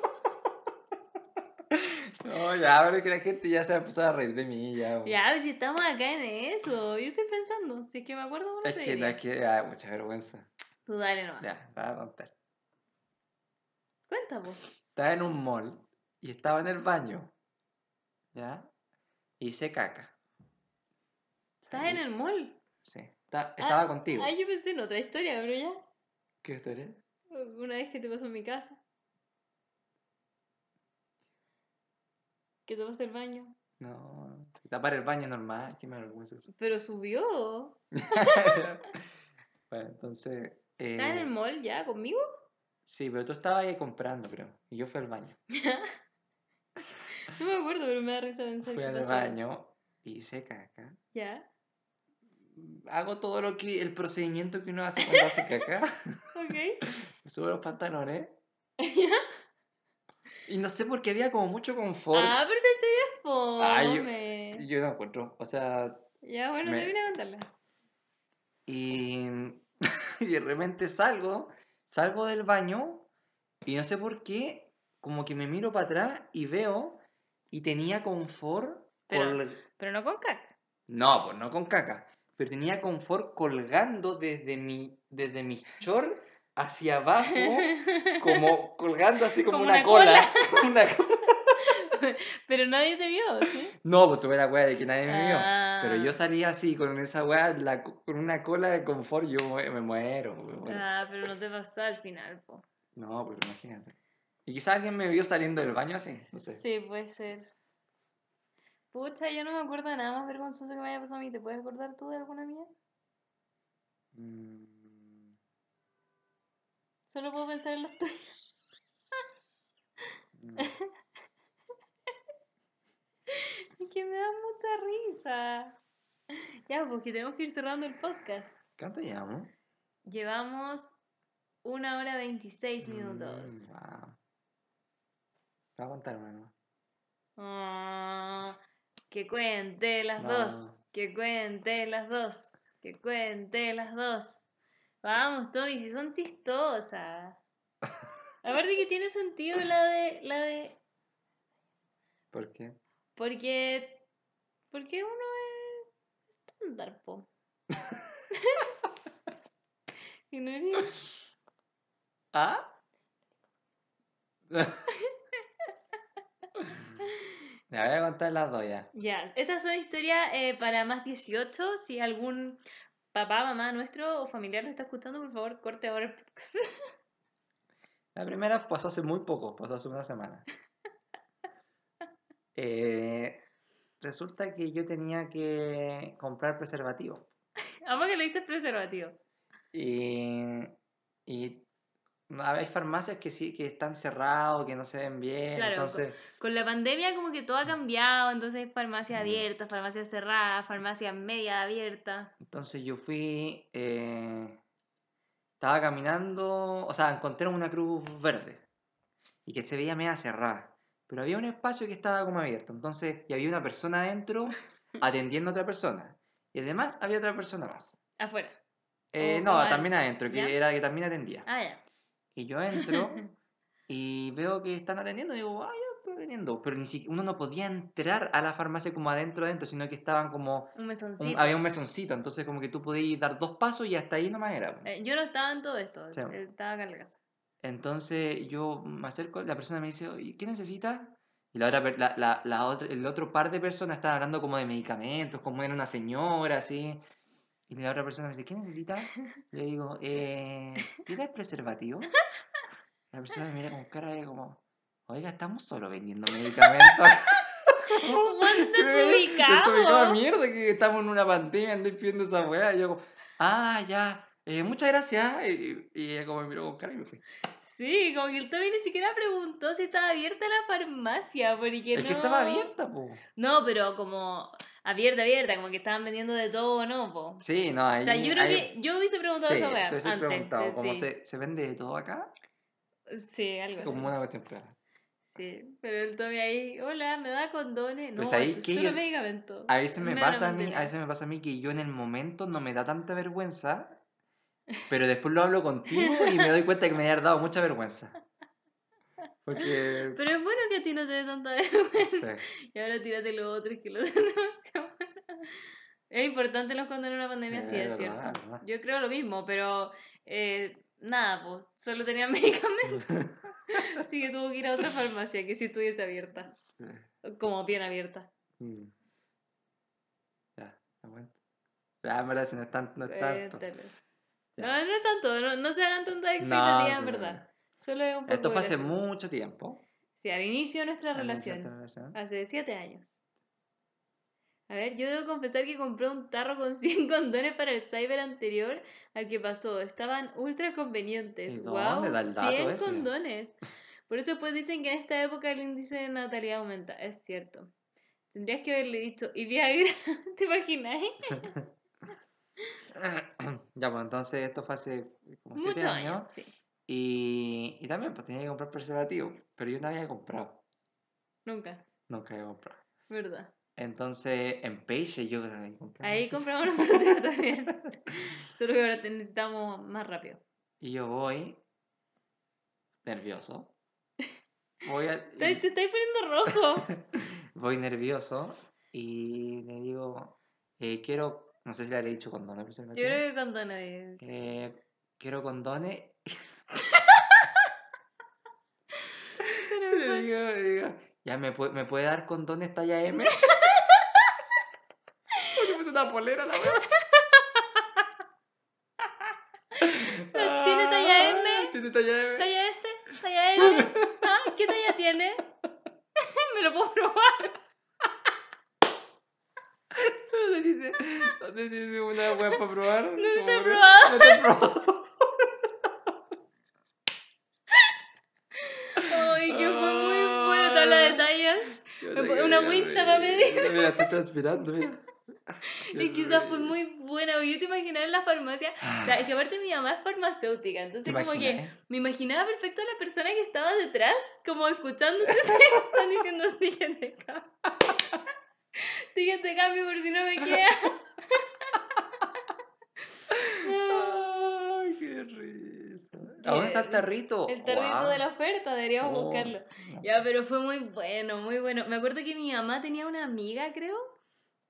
No, ya, pero es que la gente ya se va a empezar a reír de mí, ya. bo. Ya, si estamos acá en eso. Yo estoy pensando. Si es que me acuerdo, bueno, Es que, no, diría. es que, ay, mucha vergüenza. Tú dale nomás. Ya, voy a contar. Cuenta, pues. Estaba en un mall y estaba en el baño. ¿Ya? Hice caca. ¿Estás en el mall? Sí. Esta- estaba Ah, contigo. Ah, yo pensé en otra historia, pero ya. ¿Qué historia? Una vez que te pasó en mi casa. Que tomaste el baño. No, tapar el baño normal, qué me vergüenza eso. Pero subió. bueno, entonces. ¿Estás en el eh, mall ya conmigo? sí, pero tú estabas ahí comprando, creo. Y yo fui al baño. No me acuerdo, pero me da risa pensar Fui al pasó. baño, hice caca. Ya, Hago todo lo que. el procedimiento que uno hace cuando hace caca. ok. Me subo los pantalones. Y no sé por qué había como mucho confort. Ah, pero esta historia es Ay, yo-. Yo no encuentro. O sea, Ya, bueno, me- termina de contarla. Y, y de repente salgo, salgo del baño y no sé por qué, como que me miro para atrás y veo y tenía confort Pero- col- Pero no con caca. No, pues no con caca, pero tenía confort colgando desde mi, desde mi short hacia abajo, como colgando así como, Como una, una cola. una cola. pero nadie te vio, ¿sí? No, pues tuve la weá de que nadie me vio. Pero Ah. yo salí así con esa weá, con una cola de confort, yo me me muero. me muero. Ah, pero no te pasó al final, po. No, pero imagínate. Y quizás alguien me vio saliendo del baño así, no sé. Sí, puede ser. Pucha, yo no me acuerdo de nada más vergonzoso que me haya pasado a mí. ¿Te puedes acordar tú de alguna mía? Mm, Solo puedo pensar en las tuyas. no. Es que me da mucha risa. Ya, porque tenemos que ir cerrando el podcast. ¿Cuánto llevamos? Llevamos una hora 26 Mm, minutos. wow. Te voy a contar una. Ah, que cuente las No. dos. Que cuente las dos. Que cuente las dos. Vamos, Tommy, si son chistosas. Aparte que tiene sentido la de. la de. ¿Por qué? Porque. Porque uno es estándar, po. y no eres- ¿Ah? Me voy a contar las dos ya. Ya, estas son historias eh, para más 18. Si algún papá, mamá nuestro o familiar lo está escuchando, por favor, corte ahora el podcast. La primera pasó hace muy poco, pasó hace una semana. Eh, resulta que yo tenía que comprar preservativo. Vamos que le diste preservativo. Y, y hay farmacias que sí, que están cerrados, que no se ven bien. Claro, entonces, Con la pandemia como que todo ha cambiado, entonces hay farmacias abiertas, farmacias cerradas, farmacias media abiertas. entonces yo fui, eh, estaba caminando, o sea, encontré una cruz verde y que se veía media cerrada. Pero había un espacio que estaba como abierto. Entonces, y había una persona adentro atendiendo a otra persona. Y además había otra persona más. Afuera. Eh, no, también adentro, que ¿ya? era que también atendía. Ah, ya. Y yo entro y veo que están atendiendo y digo, ah, yo estoy atendiendo. Pero ni siquiera uno no podía entrar a la farmacia como adentro adentro, sino que estaban como Un un- mesoncito. había un mesoncito, entonces como que tú podías dar dos pasos y hasta ahí nomás era. Eh, yo no estaba en todo esto, Sí. estaba acá en la casa. Entonces yo me acerco, la persona me dice, "Oye, ¿qué necesita? Y la otra, la, la, la otra, el otro par de personas estaban hablando como de medicamentos, como era una señora, así. Y la otra persona me dice, ¿qué necesita? Le digo, eh, ¿tienes preservativo? La persona me mira con cara de como, oiga, estamos solo vendiendo medicamentos. Desubicado desubicado. mierda que estamos en una pandemia, ando viendo esa weá. Y yo como, ah, ya, eh, muchas gracias. Y, y ella como me miró con cara y me fui. Sí, como que el Tommy ni siquiera preguntó si estaba abierta la farmacia, porque Es no... que estaba abierta, po. No, pero como abierta, abierta, como que estaban vendiendo de todo, ¿no? Po? Sí, no, ahí. O sea, yo creo ahí- que yo hubiese preguntado Sí, esa weá antes. preguntado, ¿cómo sí. se, se vende de todo acá? Sí, algo Como así. una cuestión clara. Sí, pero el Tommy ahí, hola, ¿me da condones? No, Pues ahí esto es que solo yo- medicamento. A veces me pasa a mí, a veces me pasa a mí que yo en el momento no me da tanta vergüenza, pero después lo hablo contigo y me doy cuenta que me ha dado mucha vergüenza. Porque Pero es bueno que a ti no te dé tanta vergüenza. Y ahora tírate los otros que los mucho Es importante los condones en una pandemia, Sí, sí, es verdad, cierto. verdad. Yo creo lo mismo, pero eh, nada, pues solo tenía medicamentos. Así que tuvo que ir a otra farmacia que sí estuviese abierta. Sí. Como bien abierta. Mm. Ya, aguanta. Ya, en verdad, si no es tanto, no es tanto. No, no es tanto, no, no se hagan tantas No, expectativas, sí, en verdad. Solo es un poco Esto fue hace gracioso. mucho tiempo. Sí, al inicio de nuestra al inicio de relación. Hace siete años. A ver, yo debo confesar que compré un tarro con 100 condones para el cyber anterior al que pasó. Estaban ultra convenientes. ¿Y ¡Wow! dónde da el dato 100 ese? condones. Por eso pues dicen que en esta época el índice de natalidad aumenta. Es cierto. Tendrías que haberle dicho, ¿y Viagra? ¿Te imaginas? ya, pues entonces esto fue hace como siete Muchos años. años, sí. Y, y también pues tenía que comprar preservativo, pero yo no había comprado. Nunca, Nunca había comprado. ¿verdad? Entonces, en Page yo que compré. Ahí compramos nosotros también. Solo que ahora te necesitamos más rápido. Y yo voy nervioso. Voy, a- Te, te estáis poniendo rojo. voy nervioso y le digo, eh, quiero, no sé si le habré dicho condones Yo creo que condones. Eh, quiero condones. Le digo, le digo, ya me, puede- me puede dar condones talla M. Porque puse una polera la verdad. ¿Tiene talla M? Tiene talla M. ¿Talla S? ¿Talla L? ¿Ah? ¿Qué talla tiene? Me lo puedo probar. ¿Dónde tiene, una web para probar? No te he probado. No te he probado. Ay, que fue muy buena tabla de tallas. Me pone una wincha pa' medir. Mira, estoy transpirando, mira. Y quizás fue muy buena. Yo te imaginaba en la farmacia. O sea, es que aparte mi mamá es farmacéutica. ¿Te Entonces, como que eh? me imaginaba perfecto a la persona que estaba detrás, como escuchándote. Están diciendo de cambio. De cambio por si no me queda. Ay, qué risa. ¿A dónde está el tarrito? El tarrito Guau. de la oferta, deberíamos Oh, buscarlo. Ya, pero fue muy bueno, muy bueno. Me acuerdo que mi mamá tenía una amiga, creo,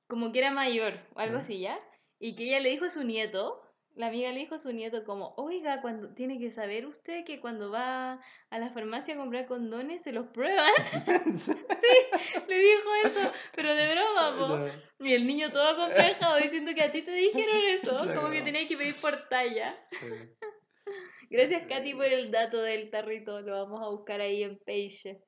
como que era mayor, o algo Ya. así, ¿ya? Y que ella le dijo a su nieto, la amiga le dijo a su nieto como, oiga, cuando tiene que saber usted que cuando va a la farmacia a comprar condones se los prueban. le dijo eso, pero de broma, po. No, Y el niño todo acomplejado diciendo que a ti te dijeron eso, como que tenías que pedir por talla. sí. Gracias, Katy, por el dato del tarrito. Lo vamos a buscar ahí en Page.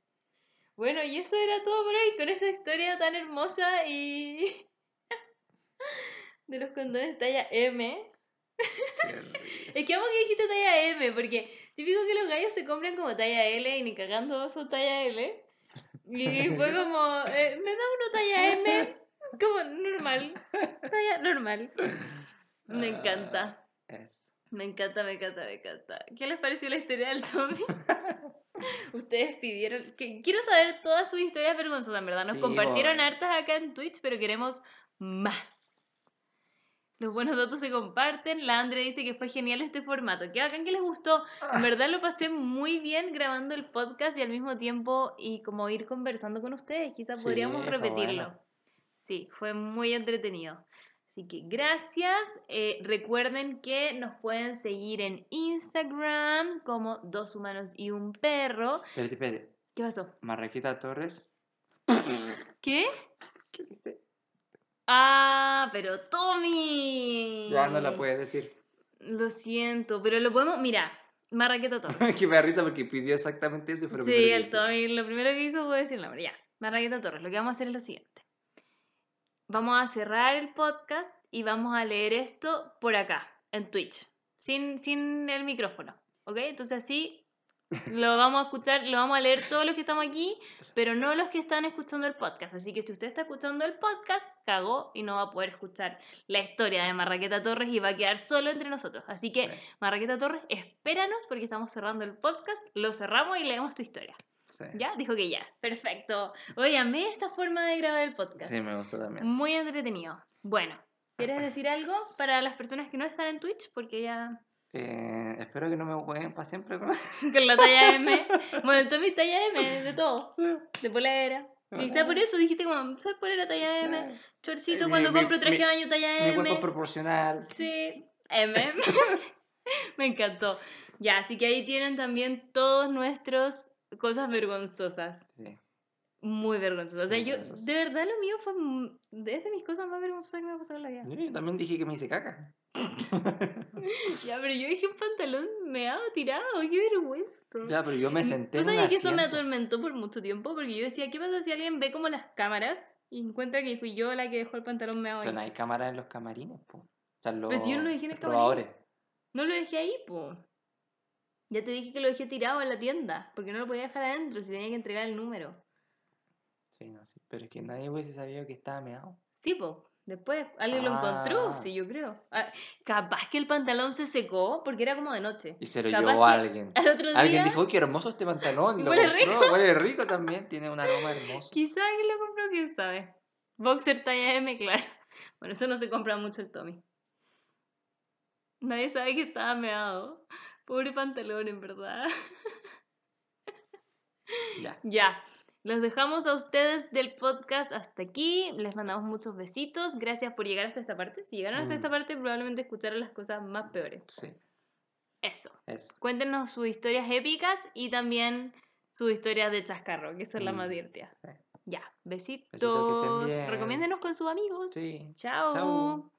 Bueno, y eso era todo por hoy con esa historia tan hermosa y. de los condones talla M. Es que amo que dijiste talla M, porque típico que los gallos se compran como talla L y ni cagando son talla L. Y fue como, eh, me da uno talla M, como normal. Talla normal. Me encanta. Me encanta, me encanta, me encanta. ¿Qué les pareció la historia del Tommy? Ustedes pidieron. que- quiero saber todas sus historias vergonzosas, en verdad. Nos Sí, compartieron hartas acá en Twitch, pero queremos más. Los buenos datos se comparten. La Andre dice que fue genial este formato. Qué bacán que les gustó. En verdad lo pasé muy bien grabando el podcast y al mismo tiempo y como ir conversando con ustedes. Quizás Sí, podríamos repetirlo. bueno. Sí, fue muy entretenido. Así que gracias. Eh, recuerden que nos pueden seguir en Instagram como dos humanos y un perro. Espérate, espérate. ¿Qué pasó? Marraquita Torres. ¿Qué? ¿Qué dice? Ah, pero Tommy. Ya no la puedes decir. Lo siento, pero lo podemos. Mira, Marraqueta Torres. que me da risa porque pidió exactamente eso primero Sí, el. Tommy lo primero que hizo fue decir el nombre. Ya. Marraqueta Torres, lo que vamos a hacer es lo siguiente. Vamos a cerrar el podcast y vamos a leer esto por acá, en Twitch, sin, sin el micrófono. ¿Ok? Entonces así lo vamos a escuchar, lo vamos a leer todos los que estamos aquí, pero no los que están escuchando el podcast. Así que si usted está escuchando el podcast, cagó y no va a poder escuchar la historia de Marraqueta Torres y va a quedar solo entre nosotros. Así que, Sí. Marraqueta Torres, espéranos porque estamos cerrando el podcast, lo cerramos y leemos tu historia. Sí. ¿Ya? Dijo que ya. Perfecto. Oye, amé esta forma de grabar el podcast. Sí, me gustó también. Muy entretenido. Bueno, ¿quieres decir algo para las personas que no están en Twitch? Porque ya Eh, espero que no me jueguen para siempre con con la talla M. Bueno, Tommy talla M, de todo. Sí. De polera. Y está por eso dijiste como, soy polera talla M. Chorcito Mi- cuando mi- compro traje de baño talla Mi cuerpo M. proporcional. Sí, M. Me encantó. Ya, así que ahí tienen también todos nuestros cosas vergonzosas. Sí. Muy vergonzosas. O sea, Muy yo, de verdad lo mío fue es de mis cosas más vergonzosas que me ha pasado en la vida. Yo también dije que me hice caca. Ya, pero yo dije un pantalón meado, tirado, qué vergüenza. Ya, pero yo me senté ¿Tú sabes que eso me atormentó por mucho tiempo? Porque yo decía, ¿qué pasa si alguien ve como las cámaras y encuentra que fui yo la que dejó el pantalón meado ahí? Pero no hay cámara en los camarines, po. O sea, los, Pero si yo no lo dejé en el camarín. No lo dejé ahí, po. Ya te dije que lo dejé tirado en la tienda, porque no lo podía dejar adentro si tenía que entregar el número. Sí, no sé. Pero es que nadie hubiese sabido que estaba meado. Sí, po. Después alguien lo encontró, Ah. sí, yo creo. Ah, capaz que el pantalón se secó porque era como de noche. Y se lo Capaz llevó a alguien. Al otro día, Alguien dijo, "Uy, qué hermoso este pantalón. y lo Huele compró. rico. Huele rico también. Tiene un aroma hermoso. quizá alguien lo compró, quién sabe. Boxer talla M, claro. Bueno, eso no se compra mucho el Tommy. Nadie sabe que estaba meado. Pobre pantalón, en verdad. Ya. Ya, los dejamos a ustedes del podcast hasta aquí. Les mandamos muchos besitos. Gracias por llegar hasta esta parte. Si llegaron hasta Mm. esta parte, probablemente escucharon las cosas más peores. Sí. Eso. Eso. Cuéntenos sus historias épicas y también sus historias de chascarro, que son las más Mm, divertidas. sí. Ya, besitos. Recomiéndenos con sus amigos. Sí. Chao. Chau.